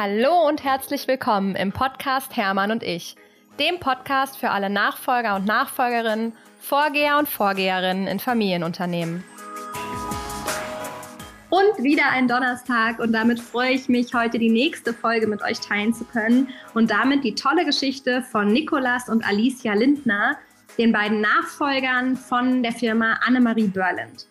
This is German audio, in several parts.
Hallo und herzlich willkommen im Podcast Hermann und ich, dem Podcast für alle Nachfolger und Nachfolgerinnen, Vorgeher und Vorgeherinnen in Familienunternehmen. Und wieder ein Donnerstag und damit freue ich mich, heute die nächste Folge mit euch teilen zu können und damit die tolle Geschichte von Nikolas und Alicia Lindner, den beiden Nachfolgern von der Firma Annemarie Börland.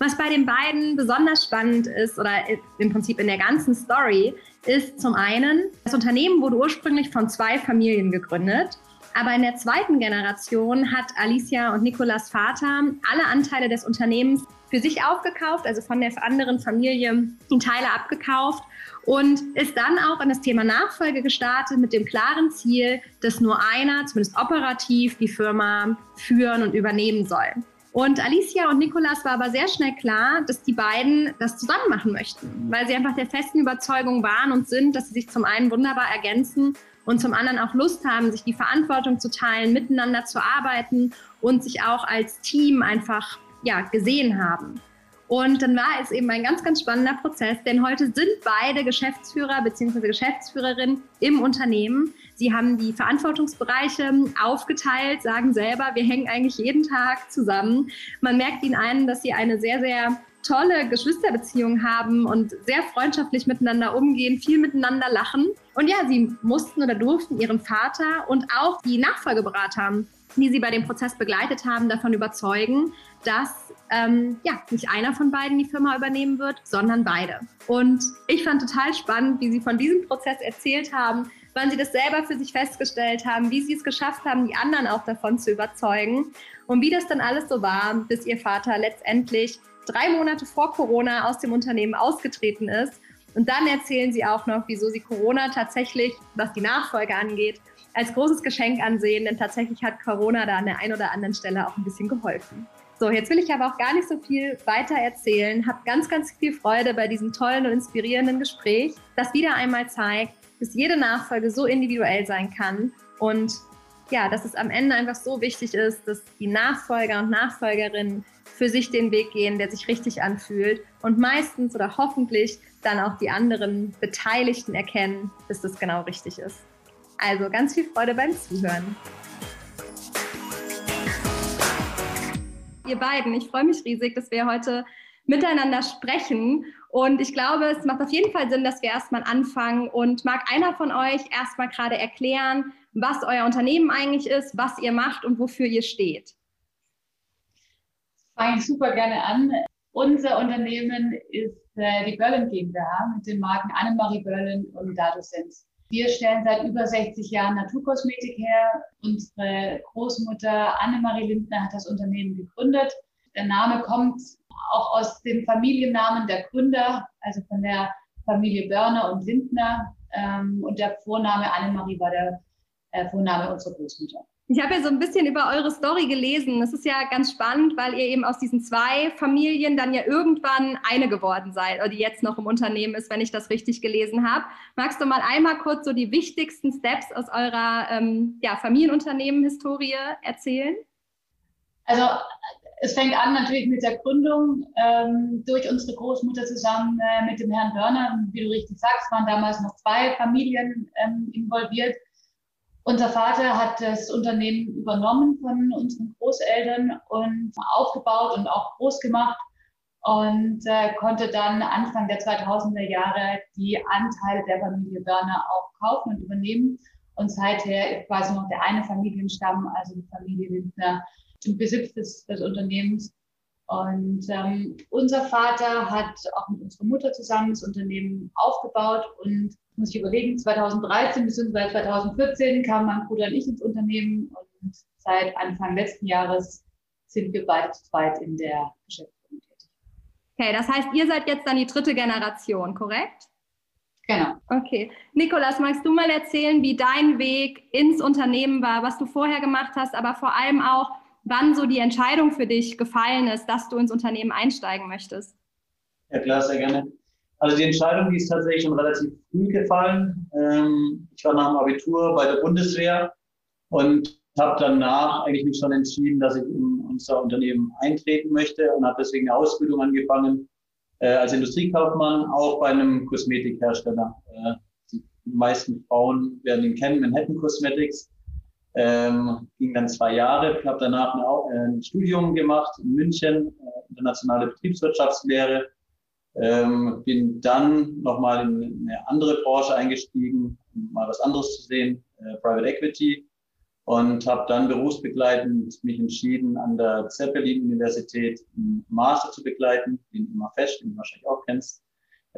Was bei den beiden besonders spannend ist oder im Prinzip in der ganzen Story, ist zum einen, das Unternehmen wurde ursprünglich von zwei Familien gegründet. Aber in der zweiten Generation hat Alicia und Nikolas Vater alle Anteile des Unternehmens für sich aufgekauft, also von der anderen Familie die Teile abgekauft und ist dann auch in das Thema Nachfolge gestartet mit dem klaren Ziel, dass nur einer, zumindest operativ, die Firma führen und übernehmen soll. Und Alicia und Nikolas war aber sehr schnell klar, dass die beiden das zusammen machen möchten, weil sie einfach der festen Überzeugung waren und sind, dass sie sich zum einen wunderbar ergänzen und zum anderen auch Lust haben, sich die Verantwortung zu teilen, miteinander zu arbeiten und sich auch als Team einfach ja, gesehen haben. Und dann war es eben ein ganz, ganz spannender Prozess, denn heute sind beide Geschäftsführer bzw. Geschäftsführerin im Unternehmen. Sie haben die Verantwortungsbereiche aufgeteilt, sagen selber, wir hängen eigentlich jeden Tag zusammen. Man merkt ihnen ein, dass sie eine sehr, sehr tolle Geschwisterbeziehung haben und sehr freundschaftlich miteinander umgehen, viel miteinander lachen. Und ja, sie mussten oder durften ihren Vater und auch die Nachfolgeberater, die sie bei dem Prozess begleitet haben, davon überzeugen, dass ähm, ja, nicht einer von beiden die Firma übernehmen wird, sondern beide. Und ich fand total spannend, wie sie von diesem Prozess erzählt haben, wann sie das selber für sich festgestellt haben, wie sie es geschafft haben, die anderen auch davon zu überzeugen und wie das dann alles so war, bis ihr Vater letztendlich drei Monate vor Corona aus dem Unternehmen ausgetreten ist. Und dann erzählen sie auch noch, wieso sie Corona tatsächlich, was die Nachfolge angeht, als großes Geschenk ansehen, denn tatsächlich hat Corona da an der einen oder anderen Stelle auch ein bisschen geholfen. So, jetzt will ich aber auch gar nicht so viel weiter erzählen. Hab ganz, ganz viel Freude bei diesem tollen und inspirierenden Gespräch, das wieder einmal zeigt, dass jede Nachfolge so individuell sein kann und ja, dass es am Ende einfach so wichtig ist, dass die Nachfolger und Nachfolgerinnen für sich den Weg gehen, der sich richtig anfühlt und meistens oder hoffentlich dann auch die anderen Beteiligten erkennen, dass das genau richtig ist. Also ganz viel Freude beim Zuhören. Ihr beiden, ich freue mich riesig, dass wir heute miteinander sprechen. Und ich glaube, es macht auf jeden Fall Sinn, dass wir erstmal anfangen. Und mag einer von euch erstmal gerade erklären, was euer Unternehmen eigentlich ist, was ihr macht und wofür ihr steht? Fange ich super gerne an. Unser Unternehmen ist äh, die Berlin GmbH mit den Marken Annemarie Berlin und Datosens. Wir stellen seit über 60 Jahren Naturkosmetik her. Unsere Großmutter Annemarie Lindner hat das Unternehmen gegründet. Der Name kommt auch aus dem Familiennamen der Gründer, also von der Familie Börner und Lindner. Ähm, und der Vorname Annemarie war der äh, Vorname unserer Großmutter. Ich habe ja so ein bisschen über eure Story gelesen. Das ist ja ganz spannend, weil ihr eben aus diesen zwei Familien dann ja irgendwann eine geworden seid, oder die jetzt noch im Unternehmen ist, wenn ich das richtig gelesen habe. Magst du mal einmal kurz so die wichtigsten Steps aus eurer ähm, ja, Familienunternehmen-Historie erzählen? Also es fängt an natürlich mit der Gründung ähm, durch unsere Großmutter zusammen äh, mit dem Herrn Börner. Wie du richtig sagst, waren damals noch zwei Familien ähm, involviert. Unser Vater hat das Unternehmen übernommen von unseren Großeltern und aufgebaut und auch groß gemacht und äh, konnte dann Anfang der 2000er Jahre die Anteile der Familie Börner auch kaufen und übernehmen. Und seither ist quasi noch der eine Familienstamm, also die Familie Lindner, im Besitz des, des Unternehmens. Und ähm, unser Vater hat auch mit unserer Mutter zusammen das Unternehmen aufgebaut und muss ich überlegen, 2013 bzw. 2014 kamen mein Bruder und ich ins Unternehmen und seit Anfang letzten Jahres sind wir beide zu zweit in der Geschäftsführung tätig. Okay, das heißt, ihr seid jetzt dann die dritte Generation, korrekt? Genau. Okay. Nikolas, magst du mal erzählen, wie dein Weg ins Unternehmen war, was du vorher gemacht hast, aber vor allem auch, wann so die Entscheidung für dich gefallen ist, dass du ins Unternehmen einsteigen möchtest. Ja, klar, sehr gerne. Also die Entscheidung, die ist tatsächlich schon relativ früh gefallen. Ähm, ich war nach dem Abitur bei der Bundeswehr und habe danach eigentlich mich schon entschieden, dass ich in unser Unternehmen eintreten möchte und habe deswegen eine Ausbildung angefangen äh, als Industriekaufmann, auch bei einem Kosmetikhersteller. Äh, die meisten Frauen werden ihn kennen, Manhattan Cosmetics. Ähm, ging dann zwei Jahre, habe danach ein, ein, Studium gemacht in München, äh, internationale Betriebswirtschaftslehre. Ähm, bin dann nochmal in eine andere Branche eingestiegen, um mal was anderes zu sehen, äh, Private Equity. Und habe dann berufsbegleitend mich entschieden, an der Zeppelin-Universität einen Master zu begleiten, den immer fest, den du wahrscheinlich auch kennst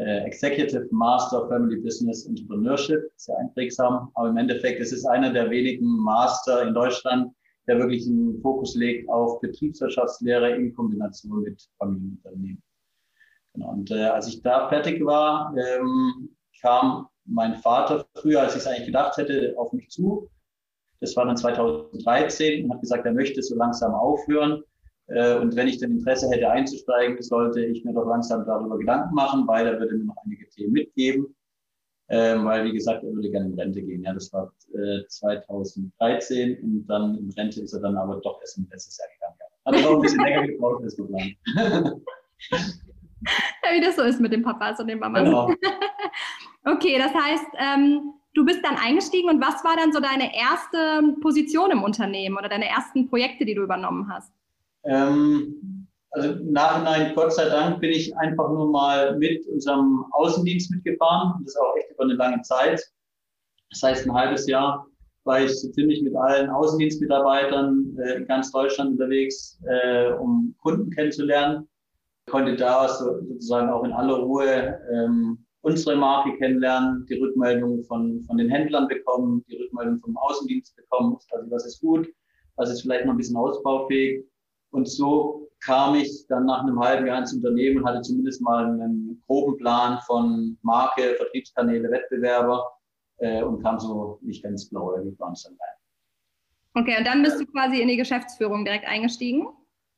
äh, Executive Master Family Business Entrepreneurship, sehr einprägsam. Aber im Endeffekt ist es einer der wenigen Master in Deutschland, der wirklich einen Fokus legt auf Betriebswirtschaftslehre in Kombination mit Familienunternehmen. Genau. Und äh, als ich da fertig war, ähm, kam mein Vater früher, als ich es eigentlich gedacht hätte, auf mich zu. Das war dann 2013 und hat gesagt, er möchte so langsam aufhören. Äh, und wenn ich denn Interesse hätte einzusteigen, sollte ich mir doch langsam darüber Gedanken machen, weil er würde mir noch einige Themen mitgeben. Ähm, weil, wie gesagt, er würde gerne in Rente gehen. Ja, das war äh, 2013 und dann in Rente ist er dann aber doch erst im letztes Jahr gegangen. Hat er noch ein bisschen länger gebraucht als geplant. ja, wie das so ist mit den Papas und den Mamas. Genau. okay, das heißt, ähm, du bist dann eingestiegen und was war dann so deine erste Position im Unternehmen oder deine ersten Projekte, die du übernommen hast? Ähm, also im Nachhinein, Gott sei Dank, bin ich einfach nur mal mit unserem Außendienst mitgefahren und das auch echt über eine lange Zeit. Das heißt, ein halbes Jahr war ich so ziemlich mit allen Außendienstmitarbeitern äh, in ganz Deutschland unterwegs, äh, um Kunden kennenzulernen. Konnte da so, sozusagen auch in aller Ruhe ähm, unsere Marke kennenlernen, die Rückmeldung von, von den Händlern bekommen, die Rückmeldung vom Außendienst bekommen, also was ist gut, was ist vielleicht noch ein bisschen ausbaufähig und so kam ich dann nach einem halben Jahr ins Unternehmen und hatte zumindest mal einen groben Plan von Marke, Vertriebskanäle, Wettbewerber äh, und kam so nicht ganz blau wie bei uns dann rein. Okay, und dann bist du quasi in die Geschäftsführung direkt eingestiegen?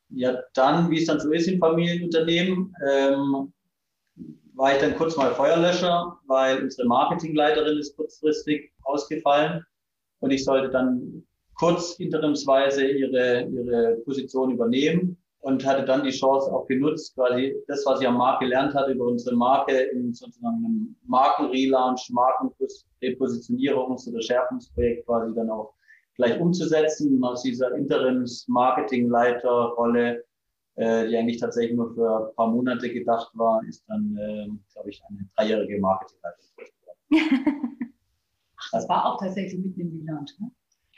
Ja, dann, wie es dann so ist im Familienunternehmen, ähm, war ich dann kurz mal Feuerlöscher, weil unsere Marketingleiterin ist kurzfristig ausgefallen und ich sollte dann kurz interimsweise ihre, ihre Position übernehmen und hatte dann die Chance auch genutzt, quasi das, was ich am Markt gelernt hatte über unsere Marke in sozusagen einem Markenrelaunch, Markenrepositionierungs- oder Schärfungsprojekt quasi dann auch gleich umzusetzen aus dieser Interims-Marketingleiterrolle, äh, die eigentlich tatsächlich nur für ein paar Monate gedacht war, ist dann, äh, glaube ich, eine dreijährige Marketingleiterin. das war auch tatsächlich mitten im Relaunch, ne?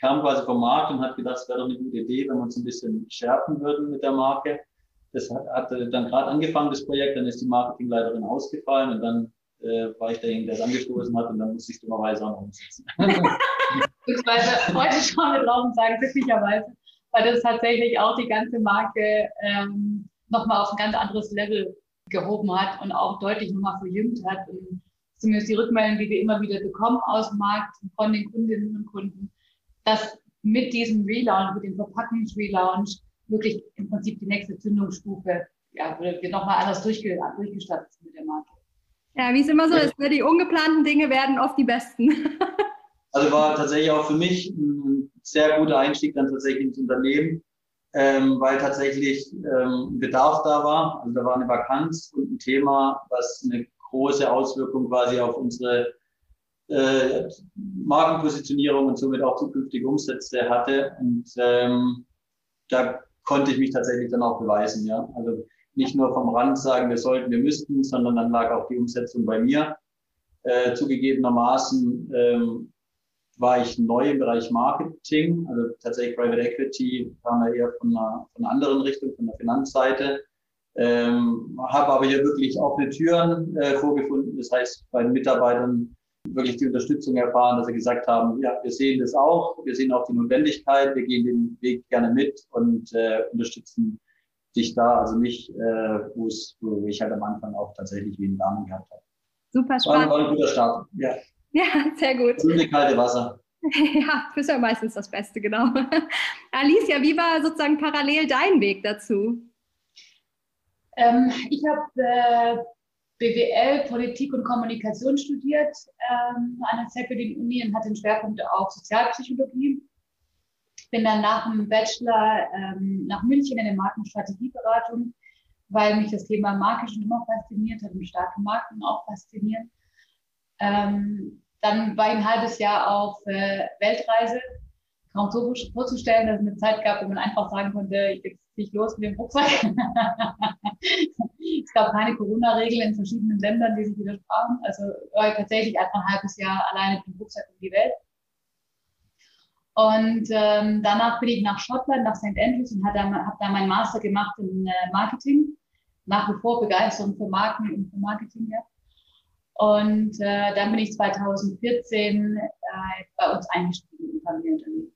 Kam quasi vom Markt und hat gedacht, es wäre doch eine gute Idee, wenn wir uns ein bisschen schärfen würden mit der Marke. Das hat, hat dann gerade angefangen, das Projekt, dann ist die Marketingleiterin ausgefallen und dann äh, war ich derjenige, der es angestoßen hat und dann musste ich dummerweise auch noch umsetzen. Beziehungsweise heute schauen wir drauf sagen glücklicherweise, weil das tatsächlich auch die ganze Marke ähm, nochmal auf ein ganz anderes Level gehoben hat und auch deutlich nochmal verjüngt hat. Und zumindest die Rückmeldungen, die wir immer wieder bekommen aus dem Markt von den Kundinnen und Kunden, dass mit diesem Relaunch, mit dem Verpackungsrelaunch wirklich im Prinzip die nächste Zündungsstufe, ja, wird nochmal anders durchge durchgestattet mit der Marke. Ja, wie es immer so ist, ne? die ungeplanten Dinge werden oft die besten. also war tatsächlich auch für mich ein sehr guter Einstieg dann tatsächlich ins Unternehmen, ähm, weil tatsächlich ähm, ein Bedarf da war. Also da war eine Vakanz und ein Thema, was eine große Auswirkung quasi auf unsere äh, Markenpositionierung und somit auch zukünftige Umsätze hatte. Und ähm, da konnte ich mich tatsächlich dann auch beweisen. Ja? Also nicht nur vom Rand sagen, wir sollten, wir müssten, sondern dann lag auch die Umsetzung bei mir. Äh, zugegebenermaßen ähm, war ich neu im Bereich Marketing, also tatsächlich Private Equity kam ja eher von einer, von einer anderen Richtung, von der Finanzseite. Ähm, habe aber hier wirklich offene Türen äh, vorgefunden. Das heißt, bei den Mitarbeitern wirklich die Unterstützung erfahren, dass sie gesagt haben, ja, wir sehen das auch, wir sehen auch die Notwendigkeit, wir gehen den Weg gerne mit und äh, unterstützen dich da, also mich, äh, wo ich halt am Anfang auch tatsächlich wenig Ahnung gehabt habe. Super spannend. War, war ein guter Start, ja. Ja, sehr gut. Grüne, kalte Wasser. Ja, das ist ja meistens das Beste, genau. Alicia, wie war sozusagen parallel dein Weg dazu? Ähm, ich habe äh, BWL, Politik und Kommunikation studiert ähm, an der Zeppelin-Uni und hatte den Schwerpunkt auf Sozialpsychologie. Bin dann nach dem Bachelor ähm, nach München in der Markenstrategieberatung, weil mich das Thema Marke schon immer fasziniert hat und starke Marken auch faszinieren. Ähm, dann war ich ein halbes Jahr auf äh, Weltreise. Kaum so vorzustellen, dass es eine Zeit gab, wo man einfach sagen konnte, jetzt ziehe ich los mit dem Rucksack. es gab keine Corona-Regeln in verschiedenen Ländern, die sich widersprachen. Also war ich tatsächlich einfach ein halbes Jahr alleine mit dem Rucksack um die Welt. Und ähm, danach bin ich nach Schottland, nach St. Andrews und habe da, hab da meinen Master gemacht in äh, Marketing. Nach wie vor Begeisterung für Marken und für Marketing. Ja. Und äh, dann bin ich 2014 äh, bei uns eingestiegen im Familienunternehmen.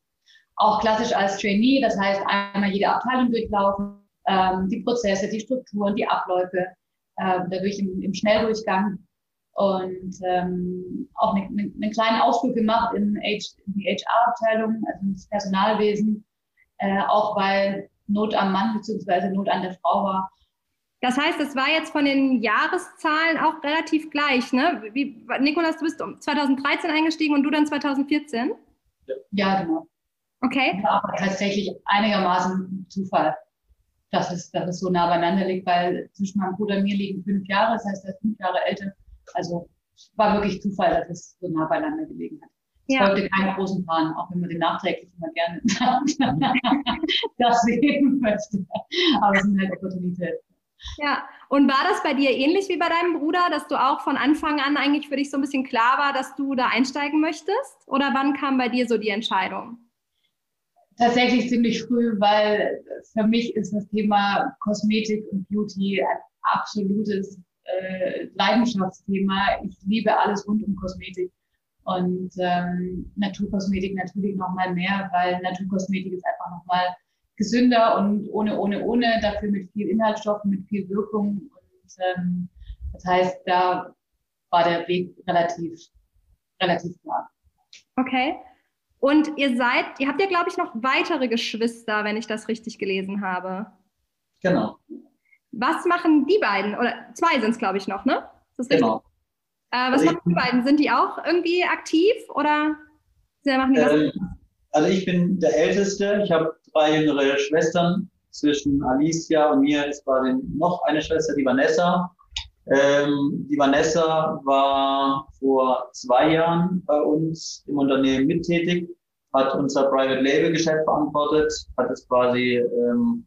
Auch klassisch als Trainee, das heißt einmal jede Abteilung durchlaufen, ähm, die Prozesse, die Strukturen, die Abläufe, äh, dadurch im, im Schnelldurchgang und ähm, auch eine, eine, einen kleinen Ausflug gemacht in, H, in die HR-Abteilung, also ins Personalwesen, äh, auch weil Not am Mann bzw. Not an der Frau war. Das heißt, es war jetzt von den Jahreszahlen auch relativ gleich, ne? Wie, Nikolas, du bist 2013 eingestiegen und du dann 2014? Ja, genau. Okay. Aber tatsächlich einigermaßen Zufall, dass es, dass es so nah beieinander liegt, weil zwischen meinem Bruder und mir liegen fünf Jahre, das heißt, er ist fünf Jahre älter. Also es war wirklich Zufall, dass es so nah beieinander gelegen hat. Es ja. folgte keinen großen Plan, auch wenn man den nachträglich immer gerne das sehen möchte. Aber es sind halt Opportunitäten. Ja, und war das bei dir ähnlich wie bei deinem Bruder, dass du auch von Anfang an eigentlich für dich so ein bisschen klar war, dass du da einsteigen möchtest? Oder wann kam bei dir so die Entscheidung? Tatsächlich ziemlich früh, weil für mich ist das Thema Kosmetik und Beauty ein absolutes äh, Leidenschaftsthema. Ich liebe alles rund um Kosmetik. Und ähm, Naturkosmetik natürlich nochmal mehr, weil Naturkosmetik ist einfach nochmal gesünder und ohne, ohne, ohne, dafür mit viel Inhaltsstoffen, mit viel Wirkung. Und ähm, das heißt, da war der Weg relativ, relativ klar. Okay. Und ihr seid, ihr habt ja, glaube ich, noch weitere Geschwister, wenn ich das richtig gelesen habe. Genau. Was machen die beiden? Oder zwei sind es, glaube ich, noch, ne? genau. Äh, was also machen die beiden? Sind die auch irgendwie aktiv oder machen die was? Ähm, also ich bin der Älteste. Ich habe drei jüngere Schwestern. Zwischen Alicia und mir ist quasi noch eine Schwester, die Vanessa. Ähm, die Vanessa war vor zwei Jahren bei uns im Unternehmen mittätig, hat unser Private Label Geschäft verantwortet, hat es quasi ähm,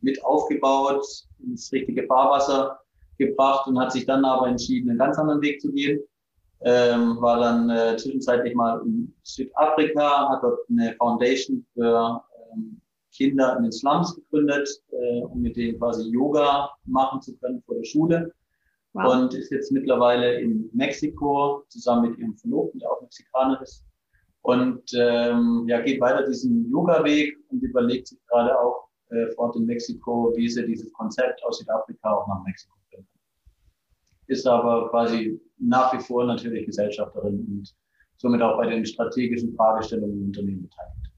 mit aufgebaut, ins richtige Fahrwasser gebracht und hat sich dann aber entschieden, einen ganz anderen Weg zu gehen ähm, war dann äh, zwischenzeitlich mal in Südafrika, hat dort eine Foundation für ähm, Kinder in den Slums gegründet, äh, um mit denen quasi Yoga machen zu können vor der Schule. Wow. Und ist jetzt mittlerweile in Mexiko zusammen mit ihrem Verlobten, der auch Mexikaner ist. Und ähm, ja, geht weiter diesen Yoga-Weg und überlegt sich gerade auch äh, vor Ort in Mexiko, wie sie dieses Konzept aus Südafrika auch nach Mexiko bringen. Ist aber quasi nach wie vor natürlich Gesellschafterin und somit auch bei den strategischen Fragestellungen im Unternehmen beteiligt.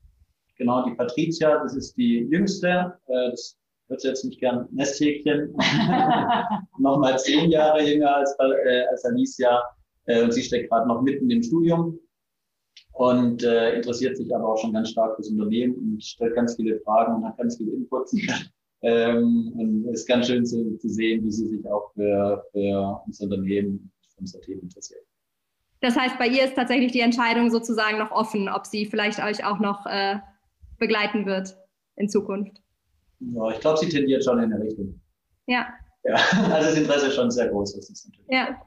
Genau, die Patricia, das ist die jüngste, äh, das hört jetzt nicht gern Nesthäkchen, nochmal zehn Jahre jünger als, äh, als Alicia äh, und sie steckt gerade noch mitten im Studium und äh, interessiert sich aber auch schon ganz stark fürs Unternehmen und stellt ganz viele Fragen und hat ganz viele Inputs. ähm, und es ist ganz schön zu, zu, sehen, wie sie sich auch für, für unser Unternehmen unser Themen interessiert. Das heißt, bei ihr ist tatsächlich die Entscheidung sozusagen noch offen, ob sie vielleicht euch auch noch äh, begleiten wird in Zukunft. Ja, ich glaube, sie tendiert schon in der Richtung. Ja. Ja, also das Interesse ist schon sehr groß. Das ist natürlich. Ja.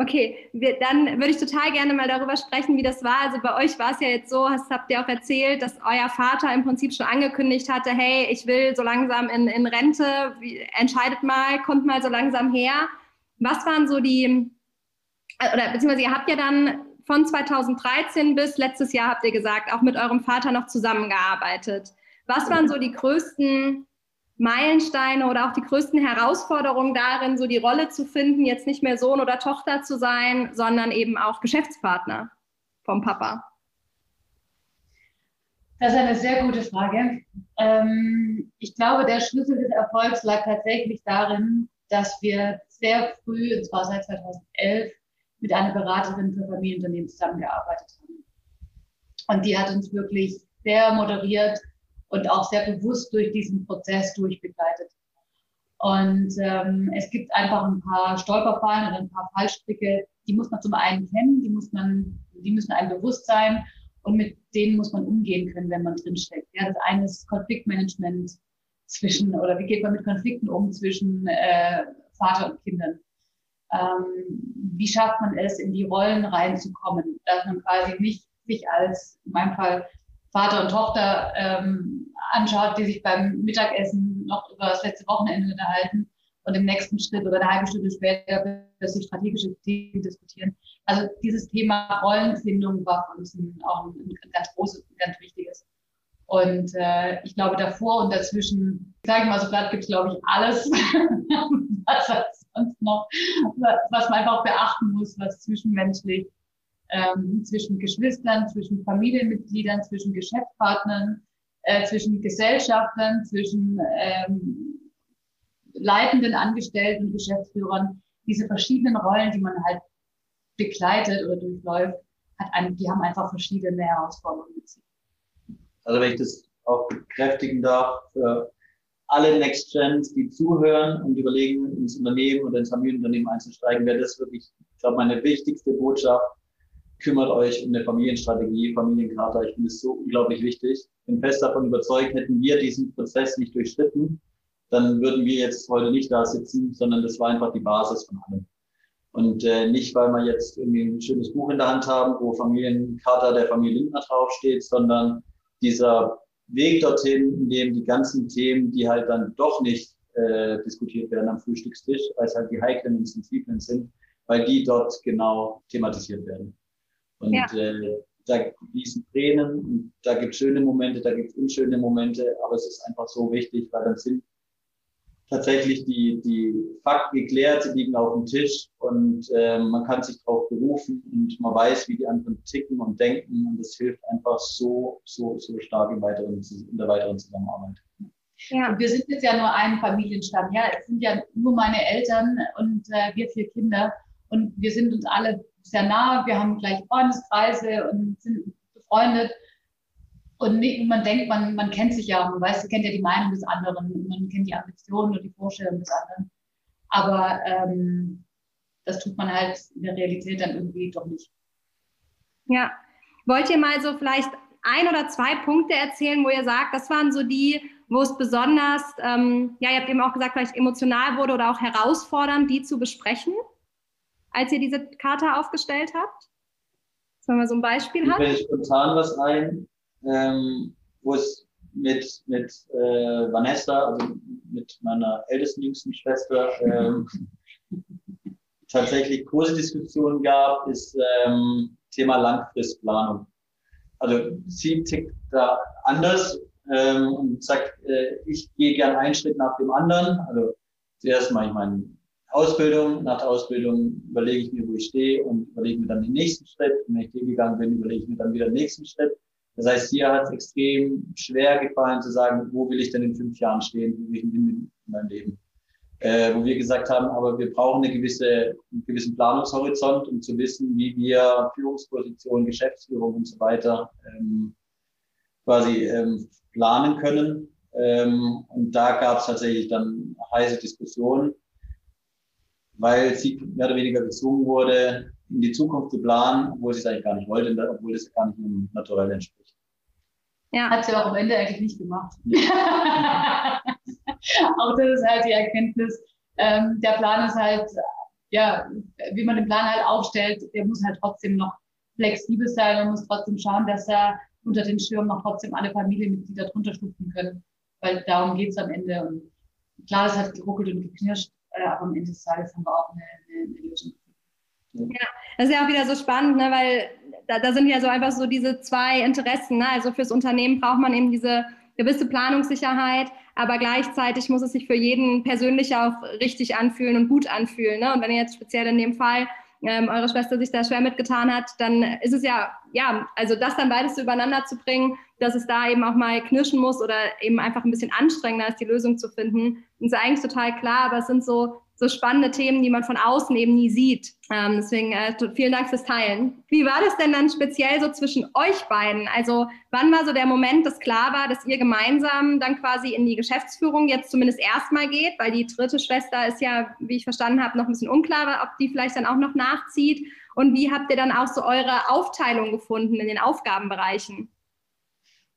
Okay, wir, dann würde ich total gerne mal darüber sprechen, wie das war. Also bei euch war es ja jetzt so, das habt ihr auch erzählt, dass euer Vater im Prinzip schon angekündigt hatte, hey, ich will so langsam in, in Rente, wie, entscheidet mal, kommt mal so langsam her. Was waren so die, äh, oder beziehungsweise ihr habt ja dann von 2013 bis letztes Jahr, habt ihr gesagt, auch mit eurem Vater noch zusammengearbeitet. Was waren so die größten Meilensteine oder auch die größten Herausforderungen darin, so die Rolle zu finden, jetzt nicht mehr Sohn oder Tochter zu sein, sondern eben auch Geschäftspartner vom Papa? Das ist eine sehr gute Frage. Ähm, ich glaube, der Schlüssel des Erfolgs lag tatsächlich darin, dass wir sehr früh, und zwar seit 2011, mit einer Beraterin für Familienunternehmen zusammengearbeitet haben. Und die hat uns wirklich sehr moderiert und auch sehr bewusst durch diesen Prozess durchbegleitet. Und ähm, es gibt einfach ein paar Stolperfallen oder ein paar Fallstricke, die muss man zum einen kennen, die muss man, die müssen einem bewusst sein und mit denen muss man umgehen können, wenn man drinsteckt. Ja, das eine ist Konfliktmanagement zwischen, oder wie geht man mit Konflikten um zwischen äh, Vater und Kindern? Ähm, wie schafft man es, in die Rollen reinzukommen, dass man quasi nicht sich als, in meinem Fall, Vater und Tochter ähm, anschaut, die sich beim Mittagessen noch über das letzte Wochenende unterhalten und im nächsten Schritt oder eine halbe Stunde später plötzlich strategische Themen diskutieren. Also dieses Thema Rollenfindung war für uns ein, auch ein, ein ganz großes, ganz wichtiges. Und äh, ich glaube, davor und dazwischen, ich mal so platt, gibt es, glaube ich, alles, was sonst noch, was man einfach beachten muss, was zwischenmenschlich ähm, zwischen Geschwistern, zwischen Familienmitgliedern, zwischen Geschäftspartnern, äh, zwischen Gesellschaftern, zwischen ähm, leitenden Angestellten, Geschäftsführern, diese verschiedenen Rollen, die man halt begleitet oder durchläuft, hat ein, die haben einfach verschiedene Herausforderungen mit sich. Also wenn ich das auch bekräftigen darf, für alle Next Gens, die zuhören und überlegen, ins Unternehmen oder ins Familienunternehmen einzusteigen, wäre das wirklich, ich glaube, meine wichtigste Botschaft, kümmert euch um eine Familienstrategie, Familiencharta. Ich finde es so unglaublich wichtig. Ich bin fest davon überzeugt, hätten wir diesen Prozess nicht durchschritten, dann würden wir jetzt heute nicht da sitzen, sondern das war einfach die Basis von allem. Und äh, nicht, weil wir jetzt irgendwie ein schönes Buch in der Hand haben, wo Familiencharta der Familie Lindner draufsteht, sondern dieser Weg dorthin, in dem die ganzen Themen, die halt dann doch nicht äh, diskutiert werden am Frühstückstisch, weil es halt die heiklen und sensiblen sind, weil die dort genau thematisiert werden. Und ja. äh, da fließen Tränen und da gibt es schöne Momente, da gibt es unschöne Momente, aber es ist einfach so wichtig, weil dann sind tatsächlich die, die Fakten geklärt, sie liegen auf dem Tisch und äh, man kann sich darauf berufen und man weiß, wie die anderen ticken und denken und das hilft einfach so, so, so stark im weiteren, in der weiteren Zusammenarbeit. Ja. Und wir sind jetzt ja nur ein Familienstamm. Ja, es sind ja nur meine Eltern und äh, wir vier Kinder und wir sind uns alle sehr nah, wir haben gleich Freundeskreise und sind befreundet. Und man denkt, man, man kennt sich ja, man weiß, man kennt ja die Meinung des anderen, man kennt die Ambitionen und die Vorstellungen des anderen. Aber ähm, das tut man halt in der Realität dann irgendwie doch nicht. Ja. Wollt ihr mal so vielleicht ein oder zwei Punkte erzählen, wo ihr sagt, das waren so die, wo es besonders, ähm, ja, ihr habt eben auch gesagt, vielleicht emotional wurde oder auch herausfordernd, die zu besprechen? Als ihr diese Karte aufgestellt habt? Dass man mal so ein Beispiel hat. Mir spontan was ein, ähm, wo es mit, mit äh, Vanessa, also mit meiner ältesten, jüngsten Schwester, ähm, tatsächlich große Diskussionen gab, ist ähm, Thema Langfristplanung. Also sie tickt da anders ähm, und sagt, äh, ich gehe gern einen Schritt nach dem anderen. Also zuerst mache ich meinen Ausbildung, nach der Ausbildung überlege ich mir, wo ich stehe und überlege mir dann den nächsten Schritt. Und wenn ich den gegangen bin, überlege ich mir dann wieder den nächsten Schritt. Das heißt, hier hat es extrem schwer gefallen zu sagen, wo will ich denn in fünf Jahren stehen, wo will ich hin in meinem Leben. Äh, wo wir gesagt haben, aber wir brauchen eine gewisse, einen gewissen Planungshorizont, um zu wissen, wie wir Führungspositionen, Geschäftsführung und so weiter ähm, quasi ähm, planen können. Ähm, und da gab es tatsächlich dann heiße Diskussionen weil sie mehr oder weniger gezwungen wurde, in die Zukunft zu planen, obwohl sie es eigentlich gar nicht wollte, obwohl es gar nicht ihrem Naturell entspricht. Ja. Hat sie auch am Ende eigentlich nicht gemacht. Ja. auch das ist halt die Erkenntnis. Ähm, der Plan ist halt, ja, wie man den Plan halt aufstellt, der muss halt trotzdem noch flexibel sein man muss trotzdem schauen, dass er unter den Schirm noch trotzdem alle Familienmitglieder drunter stufen können. Weil darum geht es am Ende. Und klar, es hat geruckelt und geknirscht, aber am Ende des Tages haben wir auch eine, eine, eine Lösung. Ja, das ist ja auch wieder so spannend, ne, weil da, da, sind ja so einfach so diese zwei Interessen. Ne? Also fürs Unternehmen braucht man eben diese gewisse Planungssicherheit, aber gleichzeitig muss es sich für jeden persönlich auch richtig anfühlen und gut anfühlen. Ne? Und wenn ihr jetzt speziell in dem Fall ähm, eure Schwester sich da schwer mitgetan hat, dann ist es ja, ja, also das dann beides so übereinander zu bringen, dass es da eben auch mal knirschen muss oder eben einfach ein bisschen anstrengender ist, die Lösung zu finden, ist eigentlich total klar, aber es sind so so spannende Themen, die man von außen eben nie sieht. Ähm, deswegen äh, vielen Dank fürs Teilen. Wie war das denn dann speziell so zwischen euch beiden? Also wann war so der Moment, dass klar war, dass ihr gemeinsam dann quasi in die Geschäftsführung jetzt zumindest erstmal geht, weil die dritte Schwester ist ja, wie ich verstanden habe, noch ein bisschen unklar, ob die vielleicht dann auch noch nachzieht. Und wie habt ihr dann auch so eure Aufteilung gefunden in den Aufgabenbereichen?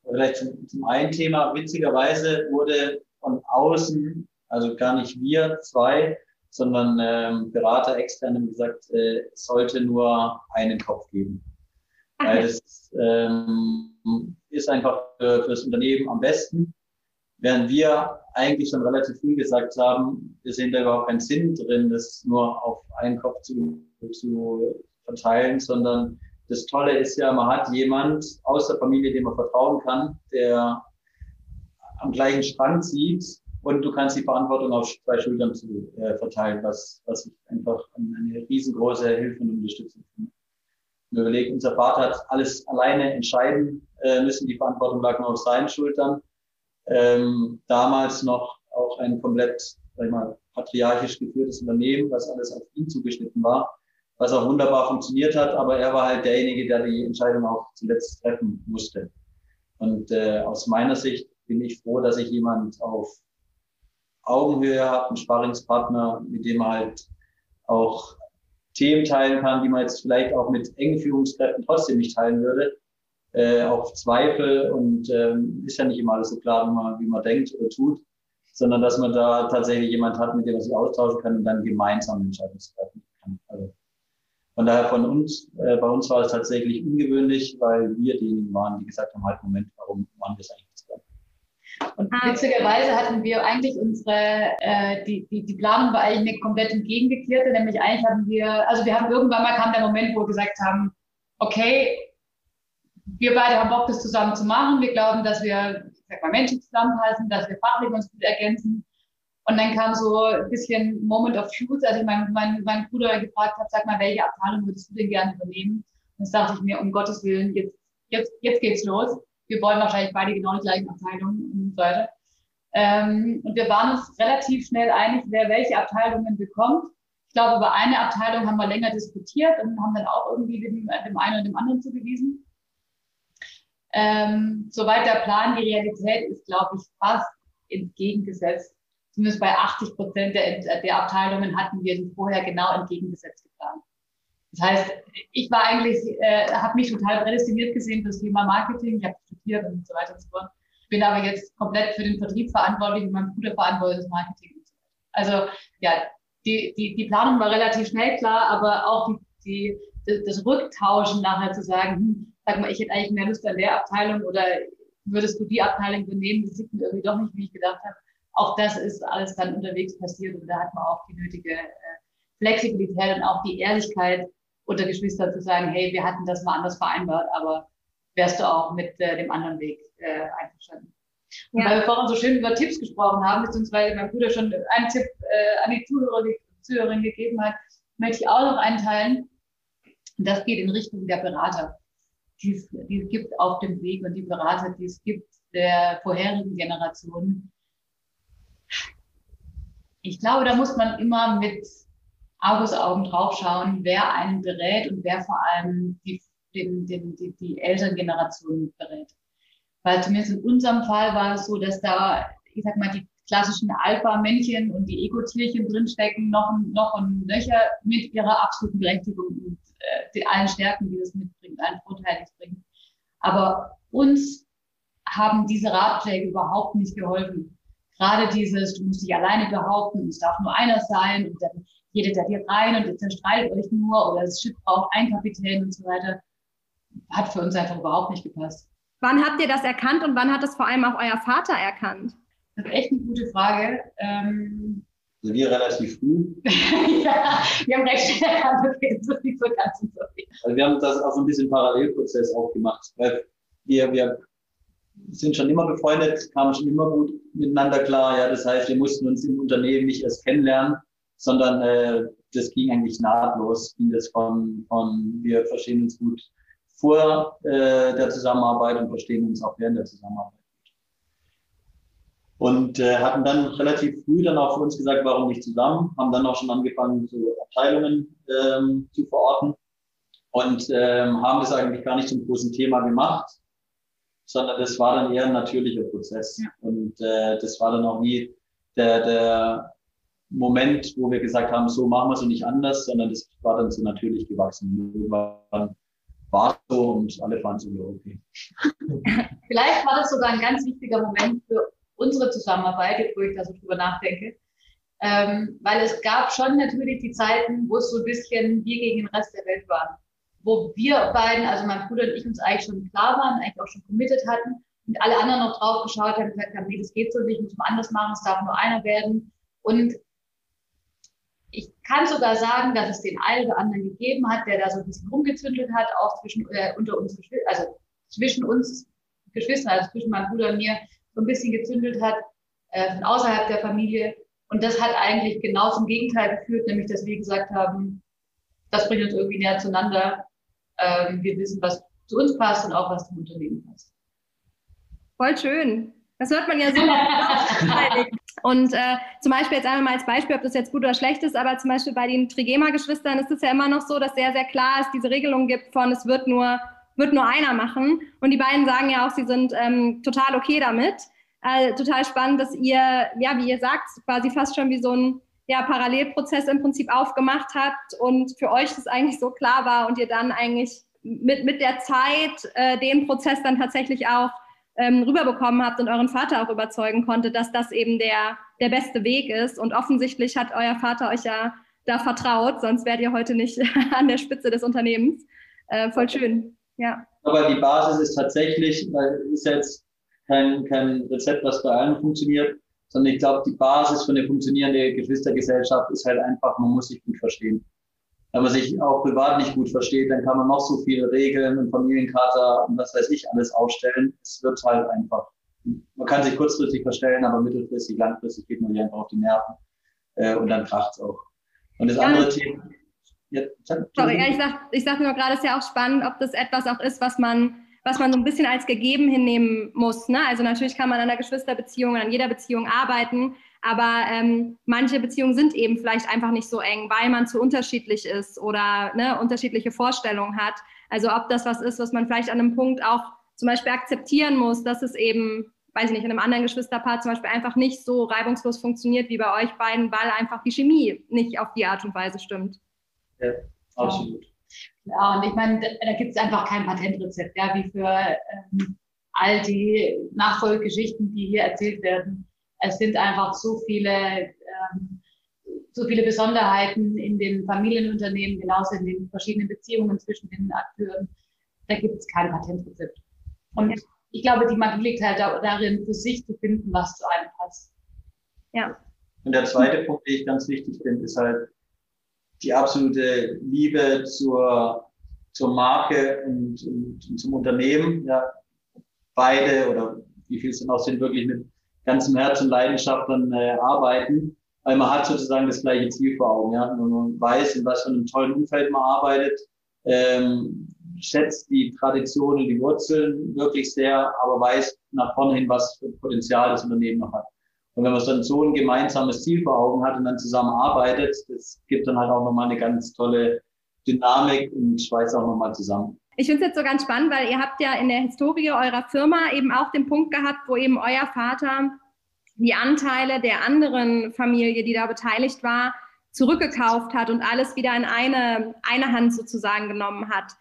Vielleicht zum, zum einen Thema, witzigerweise wurde von außen, also gar nicht wir zwei, sondern ähm, Berater extern haben gesagt, äh, es sollte nur einen Kopf geben. Weil es ähm, ist einfach für, für das Unternehmen am besten. Während wir eigentlich schon relativ früh gesagt haben, wir sehen da überhaupt keinen Sinn drin, das nur auf einen Kopf zu, zu verteilen, sondern das Tolle ist ja, man hat jemand aus der Familie, dem man vertrauen kann, der am gleichen Strang zieht und du kannst die Verantwortung auf zwei Schultern zu, äh, verteilen, was, was ich einfach eine riesengroße Hilfe und Unterstützung finde. Wir überlegen, unser Vater hat alles alleine entscheiden äh, müssen, die Verantwortung lag nur auf seinen Schultern. Ähm, damals noch auch ein komplett, sag ich mal, patriarchisch geführtes Unternehmen, was alles auf ihn zugeschnitten war, was auch wunderbar funktioniert hat, aber er war halt derjenige, der die Entscheidung auch zuletzt treffen musste. Und äh, aus meiner Sicht bin ich froh, dass ich jemand auf Augenhöhe habe, einen Sparringspartner, mit dem man halt auch Themen teilen kann, die man jetzt vielleicht auch mit engen Führungskräften trotzdem nicht teilen würde. Äh, auch Zweifel und ähm, ist ja nicht immer alles so klar, wie man, wie man denkt oder tut, sondern dass man da tatsächlich jemand hat, mit dem man sich austauschen kann und dann gemeinsam Entscheidungen treffen von daher von uns, äh, bei uns war es tatsächlich ungewöhnlich, weil wir diejenigen waren, die gesagt haben, halt Moment, warum machen wir es eigentlich und witzigerweise hatten wir eigentlich unsere, äh, die, die, die Planung war eigentlich eine komplett entgegengekehrte, nämlich eigentlich hatten wir, also wir haben irgendwann mal kam der Moment, wo wir gesagt haben, okay, wir beide haben Bock, das zusammen zu machen. Wir glauben, dass wir, ich sag mal, Menschen zusammenhalten, dass wir fachlich uns gut ergänzen. Und dann kam so ein bisschen Moment of Truth, als ich meinen mein, mein Bruder gefragt habe, sag mal, welche Abteilung würdest du denn gerne übernehmen? Und das dachte ich mir, um Gottes Willen, jetzt, jetzt, jetzt geht's los wir wollen wahrscheinlich beide genau die gleichen Abteilungen und so weiter. Ähm, und wir waren uns relativ schnell einig, wer welche Abteilungen bekommt. Ich glaube, über eine Abteilung haben wir länger diskutiert und haben dann auch irgendwie dem, dem einen oder dem anderen zugewiesen. Ähm, soweit der Plan, die Realität ist, glaube ich, fast entgegengesetzt. Zumindest bei 80 Prozent der, der Abteilungen hatten wir vorher genau entgegengesetzt geplant. Das heißt, ich war eigentlich, äh, habe mich total prädestiniert gesehen für das Thema Marketing. Ich habe studiert und so weiter und so fort. Bin aber jetzt komplett für den Vertrieb verantwortlich und mein Bruder verantwortlich das Marketing und so. Also ja, die, die, die Planung war relativ schnell klar, aber auch die, die, das Rücktauschen nachher zu sagen, hm, sag mal, ich hätte eigentlich mehr Lust an der Abteilung oder würdest du die Abteilung übernehmen, das sieht mir irgendwie doch nicht, wie ich gedacht habe. Auch das ist alles dann unterwegs passiert und da hat man auch die nötige äh, Flexibilität und auch die Ehrlichkeit, unter Geschwistern zu sagen, hey, wir hatten das mal anders vereinbart, aber wärst du auch mit äh, dem anderen Weg äh, einverstanden. Und ja. weil wir vorhin so schön über Tipps gesprochen haben, beziehungsweise mein Bruder schon einen Tipp äh, an die Zuhörer, die Zuhörerin gegeben hat, möchte ich auch noch einteilen. Und das geht in Richtung der Berater, die es, die es gibt auf dem Weg und die Berater, die es gibt der vorherigen Generationen. Ich glaube, da muss man immer mit Argusaugen draufschauen, wer einen berät und wer vor allem die, den, den, die, die älteren Generationen berät. Weil zumindest in unserem Fall war es so, dass da, ich sag mal, die klassischen Alpha-Männchen und die Ego-Tierchen drinstecken, noch, noch und nöcher mit ihrer absoluten Berechtigung und äh, die, allen Stärken, die das mitbringt, allen Vorteilen, die bringt. Aber uns haben diese Ratschläge überhaupt nicht geholfen. Gerade dieses, du musst dich alleine behaupten, es darf nur einer sein und dann jedet da hier rein und ihr zerstreitet euch nur oder das Schiff braucht einen Kapitän und so weiter, hat für uns einfach überhaupt nicht gepasst. Wann habt ihr das erkannt und wann hat es vor allem auch euer Vater erkannt? Das ist echt eine gute Frage. Ähm, also wir relativ früh. ja, wir haben recht schnell erkannt, okay, das ist nicht so ganz so viel. Also wir haben das auch so ein bisschen Parallelprozess auch gemacht, weil wir, wir sind schon immer befreundet, kamen schon immer gut miteinander klar. Ja, das heißt, wir mussten uns im Unternehmen nicht erst kennenlernen, sondern äh, das ging eigentlich nahtlos, ging das von, von wir verstehen uns gut vor äh, der Zusammenarbeit und verstehen uns auch während der Zusammenarbeit. Und äh, hatten dann relativ früh dann auch für uns gesagt, warum nicht zusammen, haben dann auch schon angefangen, so Abteilungen ähm, zu verorten und ähm, haben das eigentlich gar nicht zum großen Thema gemacht, sondern das war dann eher ein natürlicher Prozess. Ja. Und äh, das war dann auch nie der, der Moment, wo wir gesagt haben, so machen wir es und nicht anders, sondern das war dann so natürlich gewachsen. Irgendwann war es so und alle fanden es okay. Vielleicht war das sogar ein ganz wichtiger Moment für unsere Zusammenarbeit, wo ich da so drüber nachdenke. Ähm, weil es gab schon natürlich die Zeiten, wo es so ein bisschen wir gegen den Rest der Welt waren. Wo wir beiden, also mein Bruder und ich, uns eigentlich schon klar waren, eigentlich auch schon committed hatten und alle anderen noch drauf geschaut haben und gesagt haben, nee, das geht so nicht, muss man anders machen, es darf nur einer werden. Und ich kann sogar sagen, dass es den einen oder anderen gegeben hat, der da so ein bisschen rumgezündelt hat, auch zwischen, äh, unter uns, also zwischen uns Geschwistern, also zwischen meinem Bruder und mir, so ein bisschen gezündelt hat, äh, von außerhalb der Familie. Und das hat eigentlich genau zum Gegenteil geführt, nämlich dass wir gesagt haben, das bringt uns irgendwie näher zueinander. Ähm, wir wissen, was zu uns passt und auch was zum Unternehmen passt. Voll schön. Das hört man ja so. und äh, zum Beispiel jetzt einmal mal als Beispiel, ob das jetzt gut oder schlecht ist, aber zum Beispiel bei den Trigema-Geschwistern ist es ja immer noch so, dass sehr, sehr klar ist, diese Regelung gibt von, es wird nur, wird nur einer machen. Und die beiden sagen ja auch, sie sind ähm, total okay damit. Äh, total spannend, dass ihr, ja, wie ihr sagt, quasi fast schon wie so ein ja, Parallelprozess im Prinzip aufgemacht habt und für euch das eigentlich so klar war und ihr dann eigentlich mit, mit der Zeit äh, den Prozess dann tatsächlich auch ähm, rüberbekommen habt und euren Vater auch überzeugen konnte, dass das eben der, der beste Weg ist. Und offensichtlich hat euer Vater euch ja da vertraut, sonst wärt ihr heute nicht an der Spitze des Unternehmens. Äh, voll schön, ja. Aber die Basis ist tatsächlich, weil ist jetzt kein, kein Rezept, was bei allen funktioniert, sondern ich glaube, die Basis für eine funktionierende Geschwistergesellschaft ist halt einfach, man muss sich gut verstehen. Wenn man sich auch privat nicht gut versteht, dann kann man noch so viele Regeln und Familiencharta und was weiß ich alles aufstellen. Es wird halt einfach. Man kann sich kurzfristig verstellen, aber mittelfristig, langfristig geht man ja einfach auf die Nerven. Äh, und dann kracht's auch. Und das ja, andere Thema. Ja, sorry, ja, ich sag, ich sag nur gerade, es ist ja auch spannend, ob das etwas auch ist, was man, was man so ein bisschen als gegeben hinnehmen muss. Ne? Also natürlich kann man an der Geschwisterbeziehung, an jeder Beziehung arbeiten, aber ähm, manche Beziehungen sind eben vielleicht einfach nicht so eng, weil man zu unterschiedlich ist oder ne, unterschiedliche Vorstellungen hat. Also ob das was ist, was man vielleicht an einem Punkt auch zum Beispiel akzeptieren muss, dass es eben, weiß ich nicht, in einem anderen Geschwisterpaar zum Beispiel einfach nicht so reibungslos funktioniert wie bei euch beiden, weil einfach die Chemie nicht auf die Art und Weise stimmt. Ja, absolut. Ja, und ich meine, da gibt es einfach kein Patentrezept, ja, wie für ähm, all die Nachfolgegeschichten, die hier erzählt werden es sind einfach so viele, ähm, so viele Besonderheiten in den Familienunternehmen, genauso in den verschiedenen Beziehungen zwischen den Akteuren. Da gibt es kein Patentrezept. Und ich glaube, die Magie liegt halt darin, für sich zu finden, was zu einem passt. Ja. Und der zweite Punkt, den ich ganz wichtig finde, ist halt die absolute Liebe zur, zur Marke und, und, und zum Unternehmen. Ja, beide oder wie viel es dann auch sind, wirklich mit ganzem Herz und Leidenschaft dann äh, arbeiten, weil man hat sozusagen das gleiche Ziel vor Augen. Ja? Und man weiß, in was für einem tollen Umfeld man arbeitet, ähm, schätzt die Traditionen, die Wurzeln wirklich sehr, aber weiß nach vorne hin, was für Potenzial das Unternehmen noch hat. Und wenn man dann so ein gemeinsames Ziel vor Augen hat und dann zusammenarbeitet, das gibt dann halt auch nochmal eine ganz tolle Dynamik und schweißt auch nochmal zusammen. Ich finde es jetzt so ganz spannend, weil ihr habt ja in der Historie eurer Firma eben auch den Punkt gehabt, wo eben euer Vater die Anteile der anderen Familie, die da beteiligt war, zurückgekauft hat und alles wieder in eine, eine Hand sozusagen genommen hat.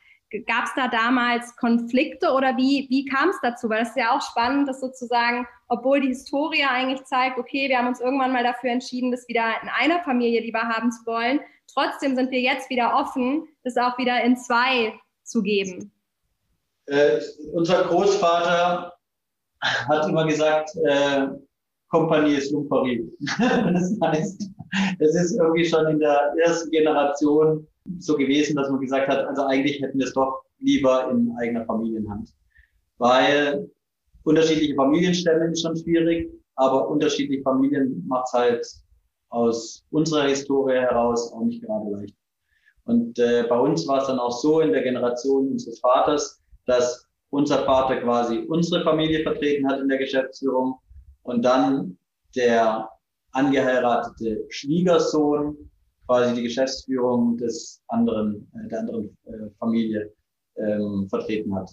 Gab es da damals Konflikte oder wie, wie kam es dazu? Weil es ist ja auch spannend, dass sozusagen, obwohl die Historie eigentlich zeigt, okay, wir haben uns irgendwann mal dafür entschieden, das wieder in einer Familie lieber haben zu wollen, trotzdem sind wir jetzt wieder offen, das auch wieder in zwei zu geben? Äh, unser Großvater hat immer gesagt, äh, Kompanie ist Lumperie. das heißt, es ist irgendwie schon in der ersten Generation so gewesen, dass man gesagt hat, also eigentlich hätten wir es doch lieber in eigener Familienhand. Weil unterschiedliche Familienstämme ist schon schwierig, aber unterschiedliche Familien macht es halt aus unserer Historie heraus auch nicht gerade leicht. Und äh, bei uns war es dann auch so in der Generation unseres Vaters, dass unser Vater quasi unsere Familie vertreten hat in der Geschäftsführung und dann der angeheiratete Schwiegersohn quasi die Geschäftsführung des anderen, äh, der anderen äh, Familie ähm, vertreten hat.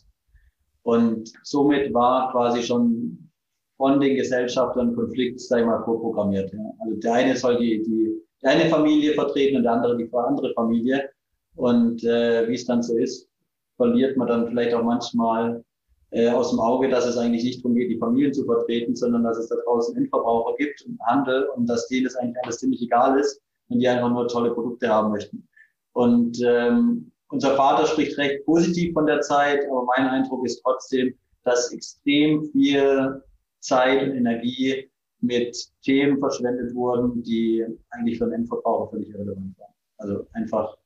Und somit war quasi schon von den Gesellschaftern Konflikt, sag ich mal, vorprogrammiert. Ja. Also der eine soll die, die, die eine Familie vertreten und der andere die andere Familie. Und äh, wie es dann so ist, verliert man dann vielleicht auch manchmal äh, aus dem Auge, dass es eigentlich nicht darum geht, die Familien zu vertreten, sondern dass es da draußen Endverbraucher gibt und Handel und dass denen das eigentlich alles ziemlich egal ist und die einfach nur tolle Produkte haben möchten. Und ähm, unser Vater spricht recht positiv von der Zeit, aber mein Eindruck ist trotzdem, dass extrem viel Zeit und Energie mit Themen verschwendet wurden, die eigentlich für den Endverbraucher völlig irrelevant waren. Also einfach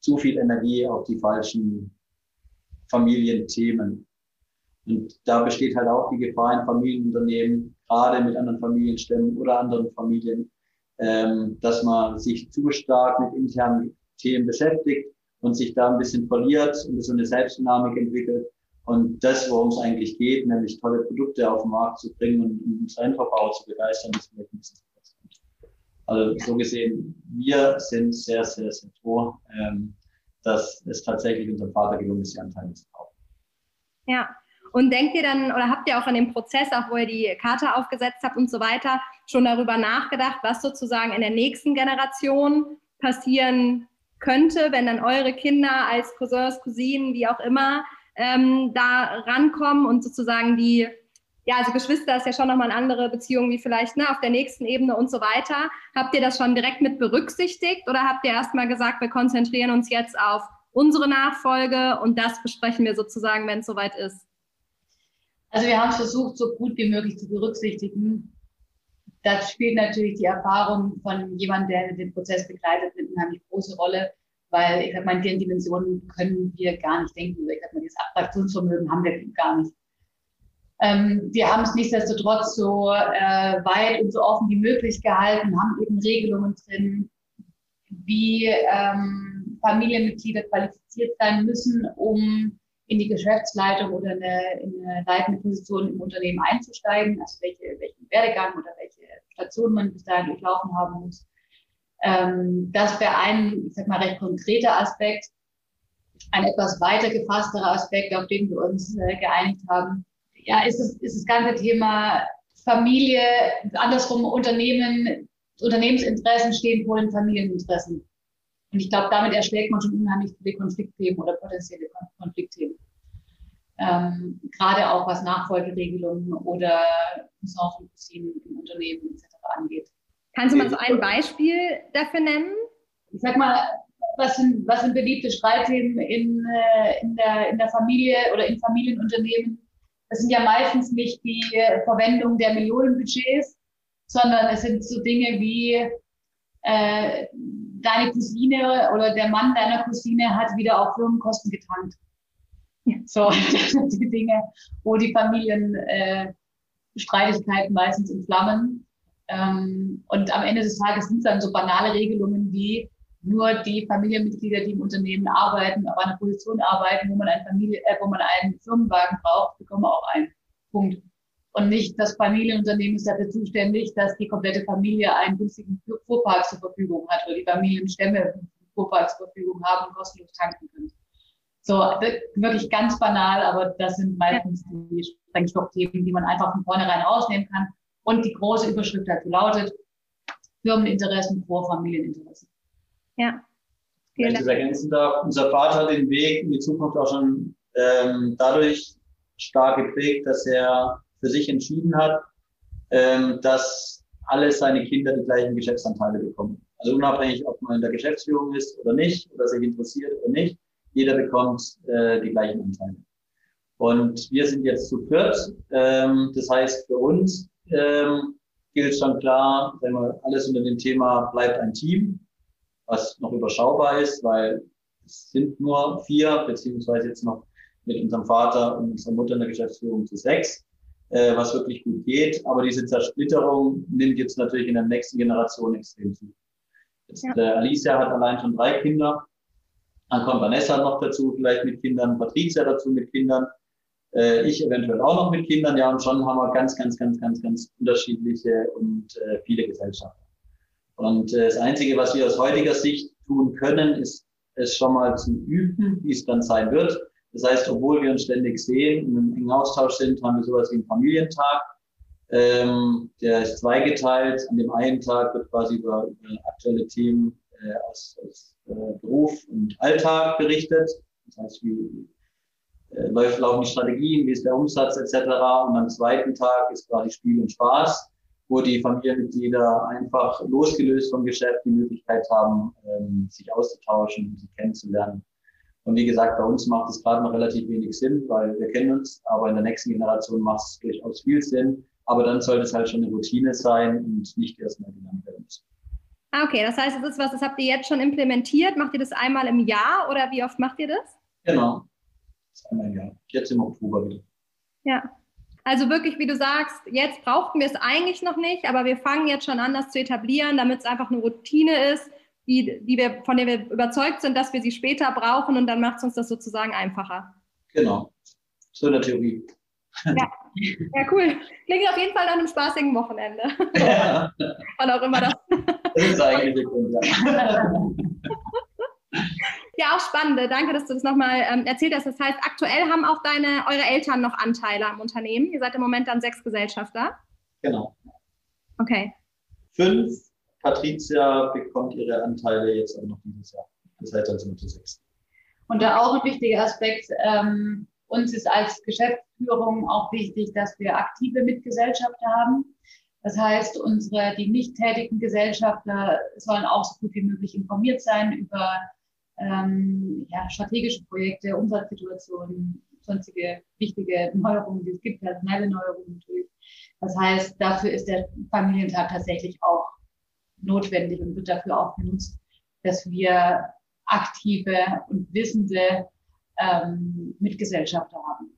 zu viel Energie auf die falschen Familienthemen. Und da besteht halt auch die Gefahr in Familienunternehmen, gerade mit anderen Familienstämmen oder anderen Familien, ähm, dass man sich zu stark mit internen Themen beschäftigt und sich da ein bisschen verliert und so eine Selbstdynamik entwickelt. Und das, worum es eigentlich geht, nämlich tolle Produkte auf den Markt zu bringen und unseren Endverbraucher zu begeistern, ist vielleicht ein bisschen Also so gesehen, wir sind sehr, sehr, sehr froh, ähm, dass es tatsächlich unserem Vater gelungen ist, die Anteile zu kaufen. Ja, und denkt ihr dann, oder habt ihr auch an dem Prozess, auch wo ihr die Karte aufgesetzt habt und so weiter, schon darüber nachgedacht, was sozusagen in der nächsten Generation passieren könnte, wenn dann eure Kinder als Cousins, Cousinen, wie auch immer, ähm, da rankommen und sozusagen die, ja, also Geschwister ist ja schon nochmal eine andere Beziehung wie vielleicht ne, auf der nächsten Ebene und so weiter. Habt ihr das schon direkt mit berücksichtigt oder habt ihr erstmal gesagt, wir konzentrieren uns jetzt auf unsere Nachfolge und das besprechen wir sozusagen, wenn es soweit ist? Also wir haben es versucht, so gut wie möglich zu berücksichtigen. Das spielt natürlich die Erfahrung von jemandem, der den Prozess begleitet, eine unheimlich große Rolle, weil ich sag mal, in den Dimensionen können wir gar nicht denken. Ich sag mal, dieses Abstraktionsvermögen haben wir gar nicht. Ähm, wir haben es nichtsdestotrotz so äh, weit und so offen wie möglich gehalten, haben eben Regelungen drin, wie ähm, Familienmitglieder qualifiziert sein müssen, um in die Geschäftsleitung oder eine, in eine leitende Position im Unternehmen einzusteigen, also welche, welchen Werdegang oder welche Station man bis dahin durchlaufen haben muss. Ähm, das wäre ein, ich sag mal, recht konkreter Aspekt. Ein etwas weiter gefassterer Aspekt, auf den wir uns äh, geeinigt haben, ja, ist, es, ist das ganze Thema Familie, andersrum Unternehmen, Unternehmensinteressen stehen vor den Familieninteressen. Und ich glaube, damit erschlägt man schon unheimlich viele Konfliktthemen oder potenzielle Konfliktthemen. Ähm, gerade auch was Nachfolgeregelungen oder Cousinen im Unternehmen etc. angeht. Kannst du mal so ein Beispiel dafür nennen? Ich sag mal, was sind, was sind beliebte Streitthemen in, äh, in, der, in der Familie oder in Familienunternehmen? Das sind ja meistens nicht die Verwendung der Millionenbudgets, sondern es sind so Dinge wie äh, deine Cousine oder der Mann deiner Cousine hat wieder auf Firmenkosten getankt. So, das sind die Dinge, wo die Familienstreitigkeiten äh, meistens entflammen. Ähm, und am Ende des Tages sind es dann so banale Regelungen wie nur die Familienmitglieder, die im Unternehmen arbeiten, auf einer Position arbeiten, wo man, ein Familie, äh, wo man einen Firmenwagen braucht, bekommen auch einen Punkt und nicht das Familienunternehmen ist dafür zuständig, dass die komplette Familie einen günstigen Fuhrpark zur Verfügung hat oder die Familienstämme einen Fuhrpark zur Verfügung haben und kostenlos tanken können. So, wirklich ganz banal, aber das sind meistens die Sprengstoffthemen, die man einfach von vornherein rausnehmen kann. Und die große Überschrift dazu lautet, Firmeninteressen vor Familieninteressen. Ja. Wenn ich das ergänzen darf, unser Vater hat den Weg in die Zukunft auch schon ähm, dadurch stark geprägt, dass er für sich entschieden hat, ähm, dass alle seine Kinder die gleichen Geschäftsanteile bekommen. Also unabhängig, ob man in der Geschäftsführung ist oder nicht, oder sich interessiert oder nicht, jeder bekommt äh, die gleichen Anteile. Und wir sind jetzt zu viert. Ähm, das heißt, für uns ähm, gilt schon klar, wenn man alles unter dem Thema bleibt ein Team, was noch überschaubar ist, weil es sind nur vier, beziehungsweise jetzt noch mit unserem Vater und unserer Mutter in der Geschäftsführung zu sechs äh, was wirklich gut geht. Aber diese Zersplitterung nimmt jetzt natürlich in der nächsten Generation extrem zu. Jetzt, ja. äh, Alicia hat allein schon drei Kinder. Dann kommt Vanessa noch dazu, vielleicht mit Kindern, Patricia dazu mit Kindern. Äh, ich eventuell auch noch mit Kindern, ja, und schon haben wir ganz, ganz, ganz, ganz, ganz unterschiedliche und äh, viele Gesellschaften. Und äh, das Einzige, was wir aus heutiger Sicht tun können, ist es schon mal zu üben, wie es dann sein wird. Das heißt, obwohl wir uns ständig sehen und im engen Austausch sind, haben wir sowas wie einen Familientag. Ähm, der ist zweigeteilt. An dem einen Tag wird quasi über, über aktuelle Themen äh, aus, aus äh, Beruf und Alltag berichtet. Das heißt, wie äh, läuft, laufen die Strategien, wie ist der Umsatz etc. Und am zweiten Tag ist quasi Spiel und Spaß, wo die Familienmitglieder einfach losgelöst vom Geschäft die Möglichkeit haben, ähm, sich auszutauschen, sich kennenzulernen. Und wie gesagt, bei uns macht es gerade noch relativ wenig Sinn, weil wir kennen uns, aber in der nächsten Generation macht es durchaus viel Sinn. Aber dann sollte es halt schon eine Routine sein und nicht erstmal. Ah, okay, das heißt, das ist was, das habt ihr jetzt schon implementiert. Macht ihr das einmal im Jahr oder wie oft macht ihr das? Genau, das einmal im Jahr. Jetzt im Oktober wieder. Ja, also wirklich, wie du sagst, jetzt brauchten wir es eigentlich noch nicht, aber wir fangen jetzt schon an, das zu etablieren, damit es einfach eine Routine ist, die, die wir, von der wir überzeugt sind, dass wir sie später brauchen und dann macht es uns das sozusagen einfacher. Genau, so in der Theorie. Ja. ja, cool. Klingt auf jeden Fall nach einem spaßigen Wochenende. Ja. Wann auch immer das. Das ist eigentlich der Grund. Ja, auch spannend. Danke, dass du das nochmal ähm, erzählt hast. Das heißt, aktuell haben auch deine, eure Eltern noch Anteile am Unternehmen. Ihr seid im Moment dann sechs Gesellschafter. Genau. Okay. Fünf. Patricia bekommt ihre Anteile jetzt auch noch dieses Jahr. Das heißt, dann sind wir sechs. Und da auch ein wichtiger Aspekt, ähm, uns ist als Geschäftsführung auch wichtig, dass wir aktive Mitgesellschafter haben. Das heißt, unsere, die nicht tätigen Gesellschafter sollen auch so gut wie möglich informiert sein über ähm, ja, strategische Projekte, Umsatzsituationen, sonstige wichtige Neuerungen, die es gibt, personelle Neuerungen natürlich. Das heißt, dafür ist der Familientag tatsächlich auch notwendig und wird dafür auch genutzt, dass wir aktive und wissende ähm, Mitgesellschafter haben.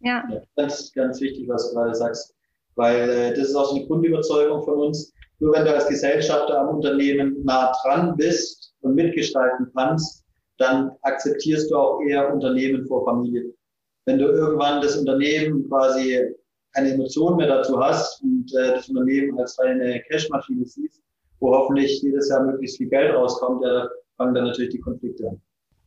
Ja. ja. Das ist ganz wichtig, was du gerade sagst, weil äh, das ist auch so eine Grundüberzeugung von uns. Nur wenn du als Gesellschafter am Unternehmen nah dran bist und mitgestalten kannst, dann akzeptierst du auch eher Unternehmen vor Familie. Wenn du irgendwann das Unternehmen quasi keine Emotion mehr dazu hast und äh, das Unternehmen als reine Cashmaschine siehst, wo hoffentlich jedes Jahr möglichst viel Geld rauskommt, ja, fangen dann natürlich die Konflikte an.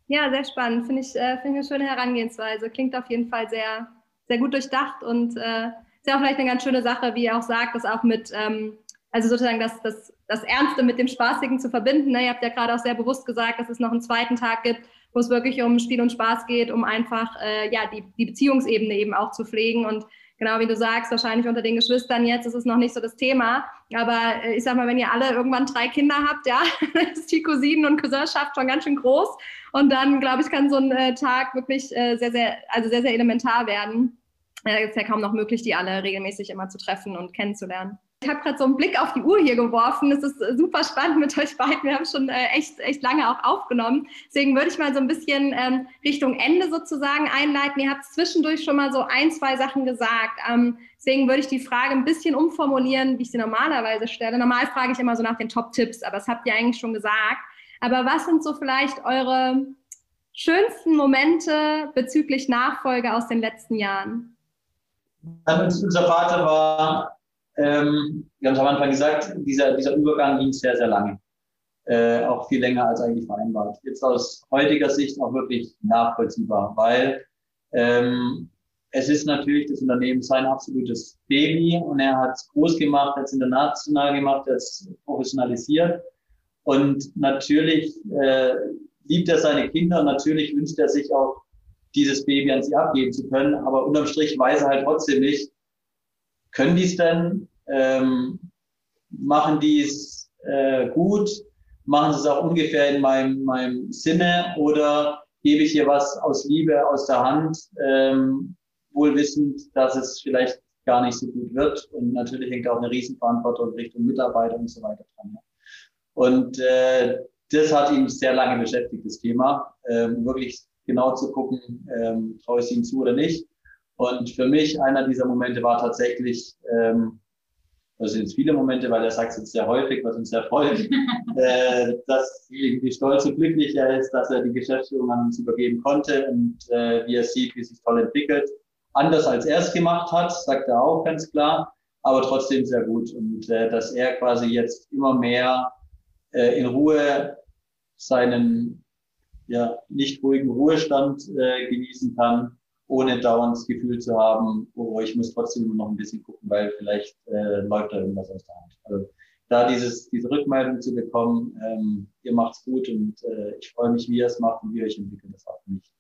Ja, sehr spannend. Finde ich, äh, find ich eine schöne Herangehensweise. Klingt auf jeden Fall sehr, sehr gut durchdacht und äh, ist ja auch vielleicht eine ganz schöne Sache, wie ihr auch sagt, das auch mit, ähm, also sozusagen das, das, das Ernste mit dem Spaßigen zu verbinden. Ne? Ihr habt ja gerade auch sehr bewusst gesagt, dass es noch einen zweiten Tag gibt, wo es wirklich um Spiel und Spaß geht, um einfach äh, ja, die, die Beziehungsebene eben auch zu pflegen und genau wie du sagst, wahrscheinlich unter den Geschwistern jetzt ist es noch nicht so das Thema. Aber äh, ich sag mal, wenn ihr alle irgendwann drei Kinder habt, ja, ist die Cousinen- und Cousinschaft schon ganz schön groß. Und dann, glaube ich, kann so ein äh, Tag wirklich äh, sehr, sehr, also sehr, sehr elementar werden. Es ist ja kaum noch möglich, die alle regelmäßig immer zu treffen und kennenzulernen. Ich habe gerade so einen Blick auf die Uhr hier geworfen. Es ist äh, super spannend mit euch beiden. Wir haben schon äh, echt, echt lange auch aufgenommen. Deswegen würde ich mal so ein bisschen ähm, Richtung Ende sozusagen einleiten. Ihr habt zwischendurch schon mal so ein, zwei Sachen gesagt. Ähm, deswegen würde ich die Frage ein bisschen umformulieren, wie ich sie normalerweise stelle. Normal frage ich immer so nach den Top-Tipps, aber das habt ihr eigentlich schon gesagt. Aber was sind so vielleicht eure schönsten Momente bezüglich Nachfolge aus den letzten Jahren? Unser Vater war ähm, wir haben es am Anfang gesagt, dieser, dieser Übergang ging sehr, sehr lange. Äh, auch viel länger als eigentlich vereinbart. Jetzt aus heutiger Sicht auch wirklich nachvollziehbar, weil ähm, es ist natürlich das Unternehmen sein absolutes Baby und er hat es groß gemacht, hat es international gemacht, hat es professionalisiert und natürlich äh, liebt er seine Kinder natürlich wünscht er sich auch dieses Baby an sie abgeben zu können, aber unterm Strich weiß er halt trotzdem nicht, können die es denn? Ähm, machen die es äh, gut? Machen sie es auch ungefähr in meinem, meinem Sinne? Oder gebe ich hier was aus Liebe aus der Hand, ähm, wohl wissend, dass es vielleicht gar nicht so gut wird? Und natürlich hängt auch eine Riesenverantwortung Richtung Mitarbeiter und so weiter dran. Und äh, das hat ihn sehr lange beschäftigt, das Thema, ähm, wirklich genau zu gucken, ähm, traue ich ihm zu oder nicht. Und für mich einer dieser Momente war tatsächlich, ähm, das sind jetzt viele Momente, weil er sagt es jetzt sehr häufig, was uns sehr freut, äh, dass irgendwie stolz und glücklich er ist, dass er die Geschäftsführung an uns übergeben konnte und äh, wie er sieht, wie es sich toll entwickelt. anders als er es gemacht hat, sagt er auch ganz klar, aber trotzdem sehr gut. Und äh, dass er quasi jetzt immer mehr äh, in Ruhe seinen ja, nicht ruhigen Ruhestand äh, genießen kann, ohne dauernd das Gefühl zu haben, oh, ich muss trotzdem noch ein bisschen gucken, weil vielleicht äh, läuft da irgendwas aus der Hand. Also da dieses, diese Rückmeldung zu bekommen, ähm, ihr macht's gut und äh, ich freue mich, wie ihr es macht und wie ihr euch entwickelt, das war für mich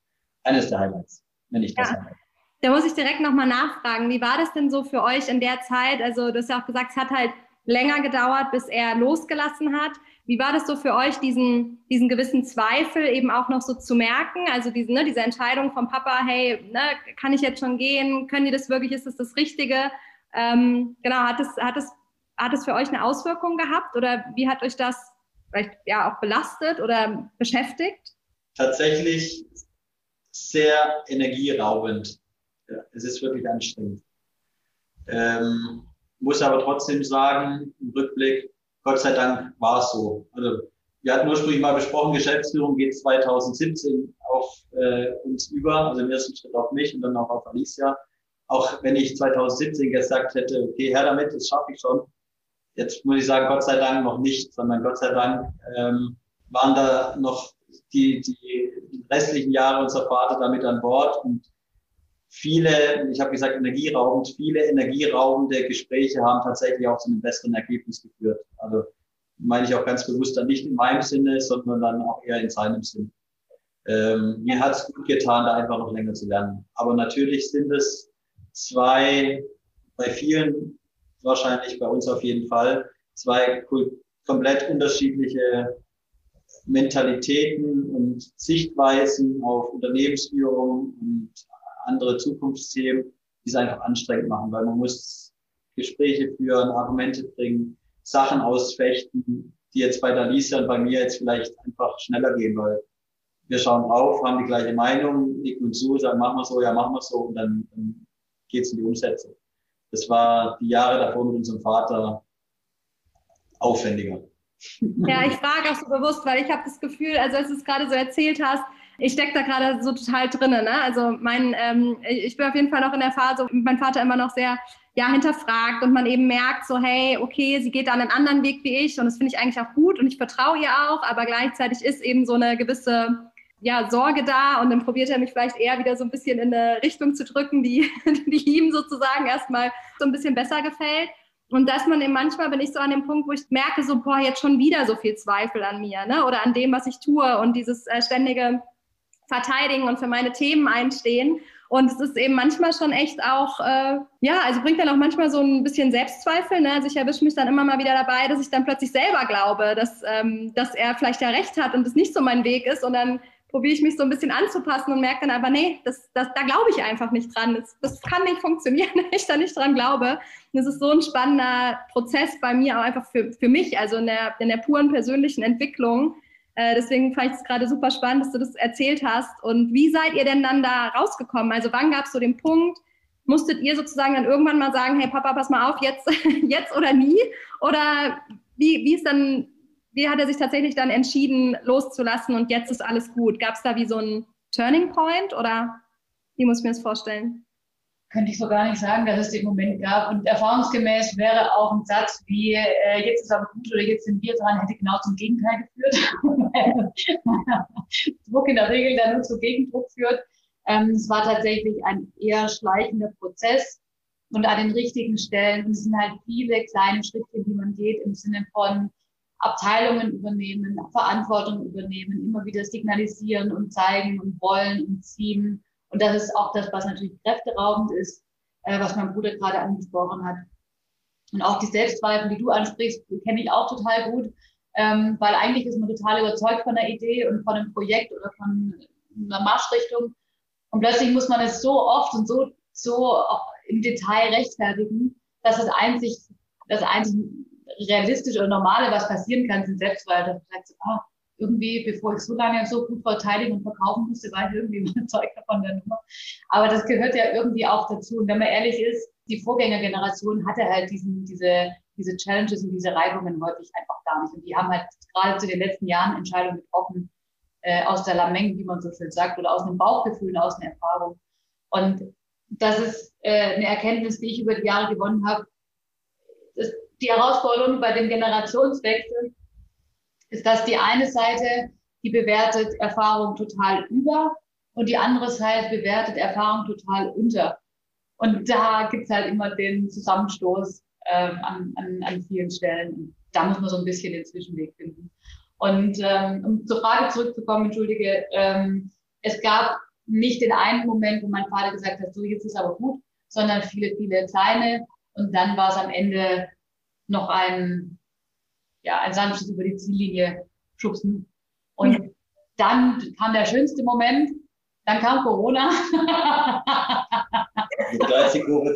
eines der Highlights, wenn nicht das ja. Highlight. Da muss ich direkt nochmal nachfragen, wie war das denn so für euch in der Zeit? Also du hast ja auch gesagt, es hat halt länger gedauert, bis er losgelassen hat. Wie war das so für euch, diesen, diesen gewissen Zweifel eben auch noch so zu merken? Also diese, ne, diese Entscheidung vom Papa, hey, ne, kann ich jetzt schon gehen? Können die das wirklich? Ist das das Richtige? Ähm, genau, hat es, hat, es, hat es für euch eine Auswirkung gehabt oder wie hat euch das vielleicht ja auch belastet oder beschäftigt? Tatsächlich sehr energieraubend. Ja, es ist wirklich anstrengend. Ähm, muss aber trotzdem sagen, im Rückblick, Gott sei Dank war es so. Also wir hatten ursprünglich mal besprochen, Geschäftsführung geht 2017 auf äh, uns über, also im ersten Schritt auf mich und dann auch auf Alicia. Auch wenn ich 2017 gesagt hätte, okay, her damit, das schaffe ich schon. Jetzt muss ich sagen, Gott sei Dank noch nicht, sondern Gott sei Dank ähm, waren da noch die, die restlichen Jahre unser Vater damit an Bord und viele, ich habe gesagt energieraubend, viele energieraubende Gespräche haben tatsächlich auch zu einem besseren Ergebnis geführt. Also meine ich auch ganz bewusst dann nicht in meinem Sinne, sondern dann auch eher in seinem Sinn. Ähm, mir hat es gut getan, da einfach noch länger zu lernen. Aber natürlich sind es zwei, bei vielen wahrscheinlich, bei uns auf jeden Fall, zwei komplett unterschiedliche Mentalitäten und Sichtweisen auf Unternehmensführung und andere Zukunftsthemen, die es einfach anstrengend machen, weil man muss Gespräche führen, Argumente bringen, Sachen ausfechten, die jetzt bei der Lisa und bei mir jetzt vielleicht einfach schneller gehen, weil wir schauen drauf, haben die gleiche Meinung, nicken uns zu, sagen, machen wir so, ja, machen wir so und dann, dann geht es in die Umsetzung. Das war die Jahre davor mit unserem Vater aufwendiger. Ja, ich frage auch so bewusst, weil ich habe das Gefühl, also als du es gerade so erzählt hast, ich stecke da gerade so total drin. Ne? Also mein, ähm, ich bin auf jeden Fall noch in der Phase, mein Vater immer noch sehr ja, hinterfragt und man eben merkt so, hey, okay, sie geht da einen anderen Weg wie ich und das finde ich eigentlich auch gut und ich vertraue ihr auch, aber gleichzeitig ist eben so eine gewisse ja, Sorge da und dann probiert er mich vielleicht eher wieder so ein bisschen in eine Richtung zu drücken, die, die ihm sozusagen erstmal so ein bisschen besser gefällt. Und dass man eben manchmal bin ich so an dem Punkt, wo ich merke, so, boah, jetzt schon wieder so viel Zweifel an mir, ne? Oder an dem, was ich tue und dieses äh, ständige verteidigen und für meine Themen einstehen. Und es ist eben manchmal schon echt auch, äh, ja, also bringt dann auch manchmal so ein bisschen Selbstzweifel. Ne? Also ich erwische mich dann immer mal wieder dabei, dass ich dann plötzlich selber glaube, dass, ähm, dass er vielleicht ja recht hat und es nicht so mein Weg ist. Und dann probiere ich mich so ein bisschen anzupassen und merke dann aber, nee, das, das, da glaube ich einfach nicht dran. Das, das kann nicht funktionieren, wenn ich da nicht dran glaube. Und es ist so ein spannender Prozess bei mir, auch einfach für, für mich, also in der, in der puren persönlichen Entwicklung, äh, deswegen fand ich es gerade super spannend, dass du das erzählt hast. Und wie seid ihr denn dann da rausgekommen? Also wann gab es so den Punkt, musstet ihr sozusagen dann irgendwann mal sagen, hey Papa, pass mal auf, jetzt, jetzt oder nie? Oder wie, wie ist dann, wie hat er sich tatsächlich dann entschieden, loszulassen und jetzt ist alles gut? Gab es da wie so ein Turning Point oder wie muss ich mir das vorstellen? könnte ich so gar nicht sagen, dass es den Moment gab. Und erfahrungsgemäß wäre auch ein Satz wie, äh, jetzt ist aber gut oder jetzt sind wir dran, hätte genau zum Gegenteil geführt. Druck in der Regel dann nur zu Gegendruck führt. Ähm, es war tatsächlich ein eher schleichender Prozess. Und an den richtigen Stellen sind halt viele kleine Schritte, die man geht im Sinne von Abteilungen übernehmen, Verantwortung übernehmen, immer wieder signalisieren und zeigen und wollen und ziehen und das ist auch das, was natürlich kräfteraubend ist, äh, was mein Bruder gerade angesprochen hat. Und auch die Selbstzweifel, die du ansprichst, kenne ich auch total gut, ähm, weil eigentlich ist man total überzeugt von der Idee und von einem Projekt oder von einer Marschrichtung. Und plötzlich muss man es so oft und so, so im Detail rechtfertigen, dass das einzig, das einzig realistische oder normale, was passieren kann, sind Selbstzweifel. Dass man sagt, ah, irgendwie, bevor ich so lange so gut verteidigen und verkaufen musste, war ich irgendwie überzeugt von der Nummer. Aber das gehört ja irgendwie auch dazu. Und wenn man ehrlich ist, die Vorgängergeneration hatte halt diesen, diese, diese Challenges und diese Reibungen häufig einfach gar nicht. Und die haben halt gerade zu den letzten Jahren Entscheidungen getroffen, äh, aus der Lameng, wie man so schön sagt, oder aus einem Bauchgefühl, aus einer Erfahrung. Und das ist äh, eine Erkenntnis, die ich über die Jahre gewonnen habe. Die Herausforderung bei dem Generationswechsel ist, dass die eine Seite, die bewertet Erfahrung total über und die andere Seite bewertet Erfahrung total unter. Und da gibt's halt immer den Zusammenstoß ähm, an, an, an vielen Stellen. da muss man so ein bisschen den Zwischenweg finden. Und ähm, um zur Frage zurückzukommen, entschuldige, ähm, es gab nicht den einen Moment, wo mein Vater gesagt hat, so jetzt ist aber gut, sondern viele, viele kleine. Und dann war es am Ende noch ein, ja, ein sanftes über die Ziellinie schubsen. Und ja. dann kam der schönste Moment, dann kam Corona. Die 30 Kurve du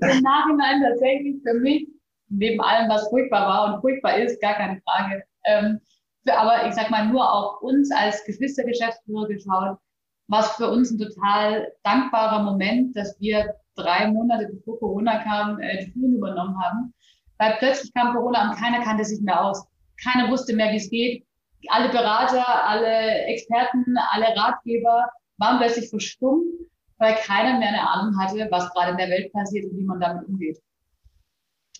Im Nachhinein tatsächlich für mich neben allem, was furchtbar war und furchtbar ist, gar keine Frage. Ähm, für, aber ich sag mal, nur auf uns als Geschwistergeschäftsführer geschaut, was für uns ein total dankbarer Moment, dass wir drei Monate bevor Corona kam, äh, die Führung übernommen haben. Weil plötzlich kam Corona und keiner kannte sich mehr aus. Keiner wusste mehr, wie es geht. Alle Berater, alle Experten, alle Ratgeber waren plötzlich verstummt, weil keiner mehr eine Ahnung hatte, was gerade in der Welt passiert und wie man damit umgeht.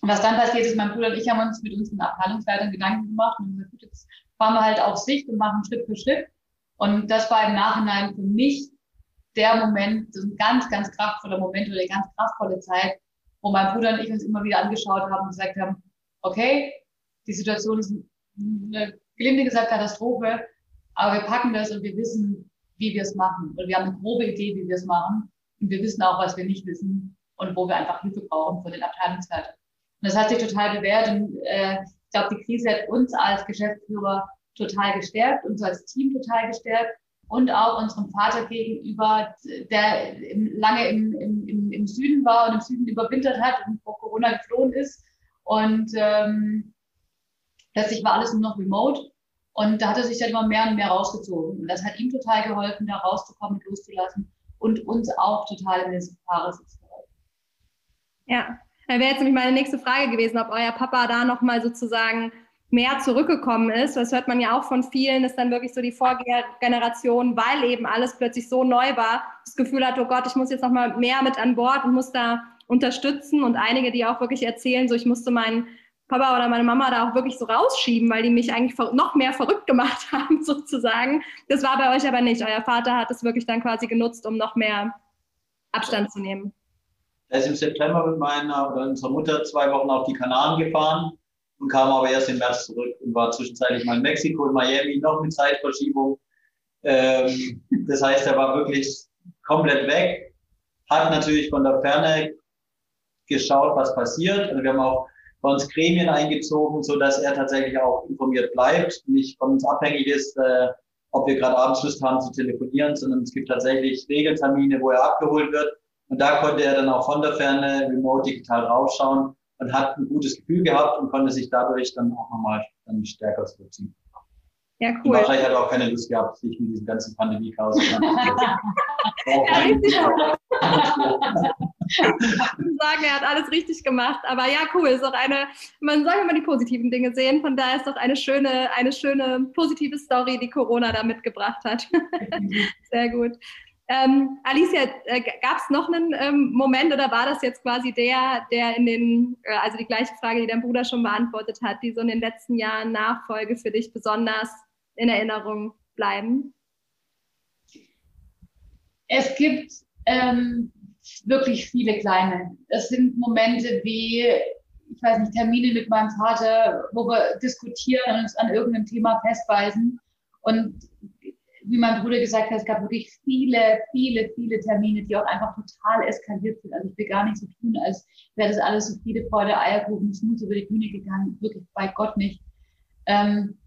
Und was dann passiert ist, mein Bruder und ich haben uns mit unseren Abteilungsleitern Gedanken gemacht und gesagt, gut, jetzt fahren wir halt auf Sicht und machen Schritt für Schritt. Und das war im Nachhinein für mich der Moment, so ein ganz, ganz kraftvoller Moment oder eine ganz kraftvolle Zeit, wo mein Bruder und ich uns immer wieder angeschaut haben und gesagt haben, okay, die Situation ist eine gelinde gesagt Katastrophe, aber wir packen das und wir wissen, wie wir es machen. Und wir haben eine grobe Idee, wie wir es machen. Und wir wissen auch, was wir nicht wissen und wo wir einfach Hilfe brauchen von den Abteilungsleitern. Und das hat sich total bewährt. Und äh, ich glaube, die Krise hat uns als Geschäftsführer total gestärkt, uns als Team total gestärkt und auch unserem Vater gegenüber, der lange im, im, im Süden war und im Süden überwintert hat und vor Corona geflohen ist. Und ähm, plötzlich war alles nur noch remote. Und da hat er sich dann immer mehr und mehr rausgezogen. Und das hat ihm total geholfen, da rauszukommen und loszulassen und uns auch total in den Fahrer zu halten. Ja, da wäre jetzt nämlich meine nächste Frage gewesen, ob euer Papa da nochmal sozusagen mehr zurückgekommen ist. Das hört man ja auch von vielen, dass dann wirklich so die Vorgeneration, weil eben alles plötzlich so neu war, das Gefühl hat, oh Gott, ich muss jetzt nochmal mehr mit an Bord und muss da unterstützen. Und einige, die auch wirklich erzählen, so ich musste meinen Papa oder meine Mama da auch wirklich so rausschieben, weil die mich eigentlich noch mehr verrückt gemacht haben, sozusagen. Das war bei euch aber nicht. Euer Vater hat es wirklich dann quasi genutzt, um noch mehr Abstand zu nehmen. Er ist im September mit meiner unserer Mutter zwei Wochen auf die Kanaren gefahren und kam aber erst im März zurück und war zwischenzeitlich mal in Mexiko und Miami noch mit Zeitverschiebung. Ähm, das heißt, er war wirklich komplett weg, hat natürlich von der Ferne geschaut, was passiert. Also wir haben auch bei uns Gremien eingezogen, so dass er tatsächlich auch informiert bleibt, nicht von uns abhängig ist, äh, ob wir gerade abends Lust haben zu telefonieren, sondern es gibt tatsächlich Regeltermine, wo er abgeholt wird und da konnte er dann auch von der Ferne remote digital raufschauen und hat ein gutes Gefühl gehabt und konnte sich dadurch dann auch nochmal dann stärker zurückziehen. Ja, cool. Und wahrscheinlich hat er auch keine Lust gehabt, sich mit diesem ganzen Pandemie-Chaos zu sagen, er hat alles richtig gemacht. Aber ja, cool. Ist auch eine, man soll immer die positiven Dinge sehen. Von daher ist doch eine schöne, eine schöne positive Story, die Corona da mitgebracht hat. Sehr gut. Ähm, Alicia, äh, gab es noch einen ähm, Moment oder war das jetzt quasi der, der in den, äh, also die gleiche Frage, die dein Bruder schon beantwortet hat, die so in den letzten Jahren Nachfolge für dich besonders in Erinnerung bleiben? Es gibt ähm, wirklich viele kleine. Es sind Momente wie, ich weiß nicht, Termine mit meinem Vater, wo wir diskutieren und uns an irgendeinem Thema festweisen. Und wie mein Bruder gesagt hat, es gab wirklich viele, viele, viele Termine, die auch einfach total eskaliert sind. Also ich will gar nicht so tun, als wäre das alles so viele Freude, Eierkuchen, Smooth über die Bühne gegangen. Wirklich bei Gott nicht. Ähm,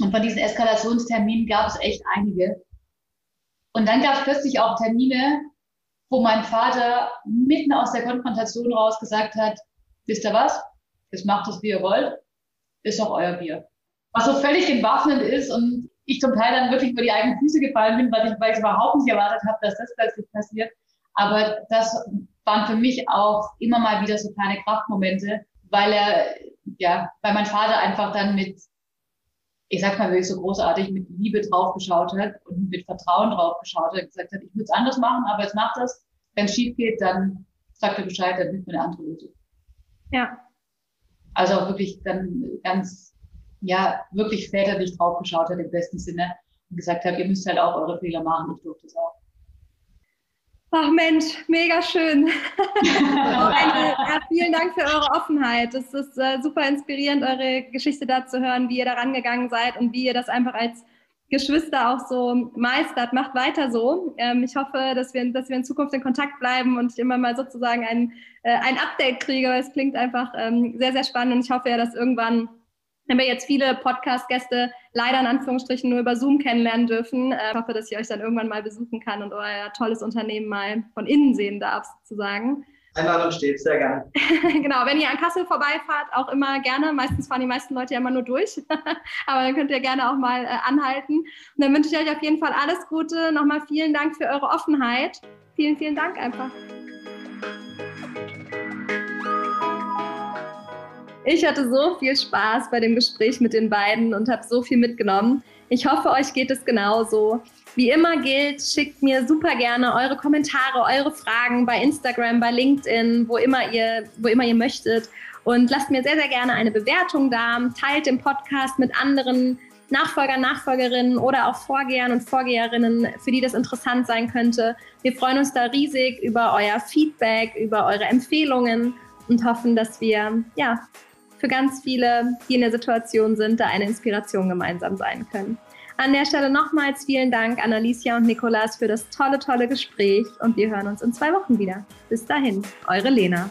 und von diesen Eskalationsterminen gab es echt einige. Und dann gab es plötzlich auch Termine, wo mein Vater mitten aus der Konfrontation raus gesagt hat, wisst ihr was? Jetzt macht es, wie ihr wollt. Ist auch euer Bier. Was so völlig entwaffnend ist und ich zum Teil dann wirklich über die eigenen Füße gefallen bin, weil ich, weil ich überhaupt nicht erwartet habe, dass das plötzlich passiert. Aber das waren für mich auch immer mal wieder so kleine Kraftmomente, weil er, ja, weil mein Vater einfach dann mit ich sag mal, wirklich so großartig mit Liebe draufgeschaut hat und mit Vertrauen draufgeschaut hat, gesagt hat, ich würde es anders machen, aber jetzt macht das. Wenn es schief geht, dann sagt er Bescheid, dann nimmt man eine andere Lösung. Ja. Also auch wirklich dann ganz, ja, wirklich väterlich draufgeschaut hat im besten Sinne und gesagt hat, ihr müsst halt auch eure Fehler machen, ich durfte es auch. Ach Mensch, mega schön. ja, vielen Dank für eure Offenheit. Es ist äh, super inspirierend, eure Geschichte da zu hören, wie ihr da rangegangen seid und wie ihr das einfach als Geschwister auch so meistert. Macht weiter so. Ähm, ich hoffe, dass wir, dass wir in Zukunft in Kontakt bleiben und ich immer mal sozusagen ein, äh, ein Update kriege, es klingt einfach ähm, sehr, sehr spannend und ich hoffe ja, dass irgendwann wenn wir jetzt viele Podcast-Gäste leider in Anführungsstrichen nur über Zoom kennenlernen dürfen. Äh, ich hoffe, dass ich euch dann irgendwann mal besuchen kann und euer tolles Unternehmen mal von innen sehen darf, sozusagen. Einladung steht, sehr gerne. genau, wenn ihr an Kassel vorbeifahrt, auch immer gerne. Meistens fahren die meisten Leute ja immer nur durch. Aber dann könnt ihr gerne auch mal äh, anhalten. Und dann wünsche ich euch auf jeden Fall alles Gute. Nochmal vielen Dank für eure Offenheit. Vielen, vielen Dank einfach. Ich hatte so viel Spaß bei dem Gespräch mit den beiden und habe so viel mitgenommen. Ich hoffe, euch geht es genauso. Wie immer gilt, schickt mir super gerne eure Kommentare, eure Fragen bei Instagram, bei LinkedIn, wo immer ihr, wo immer ihr möchtet. Und lasst mir sehr, sehr gerne eine Bewertung da. Teilt den Podcast mit anderen Nachfolgern, Nachfolgerinnen oder auch Vorgehern und Vorgeherinnen, für die das interessant sein könnte. Wir freuen uns da riesig über euer Feedback, über eure Empfehlungen und hoffen, dass wir ja, für ganz viele, die in der Situation sind, da eine Inspiration gemeinsam sein können. An der Stelle nochmals vielen Dank an Alicia und Nikolas für das tolle, tolle Gespräch und wir hören uns in zwei Wochen wieder. Bis dahin, eure Lena.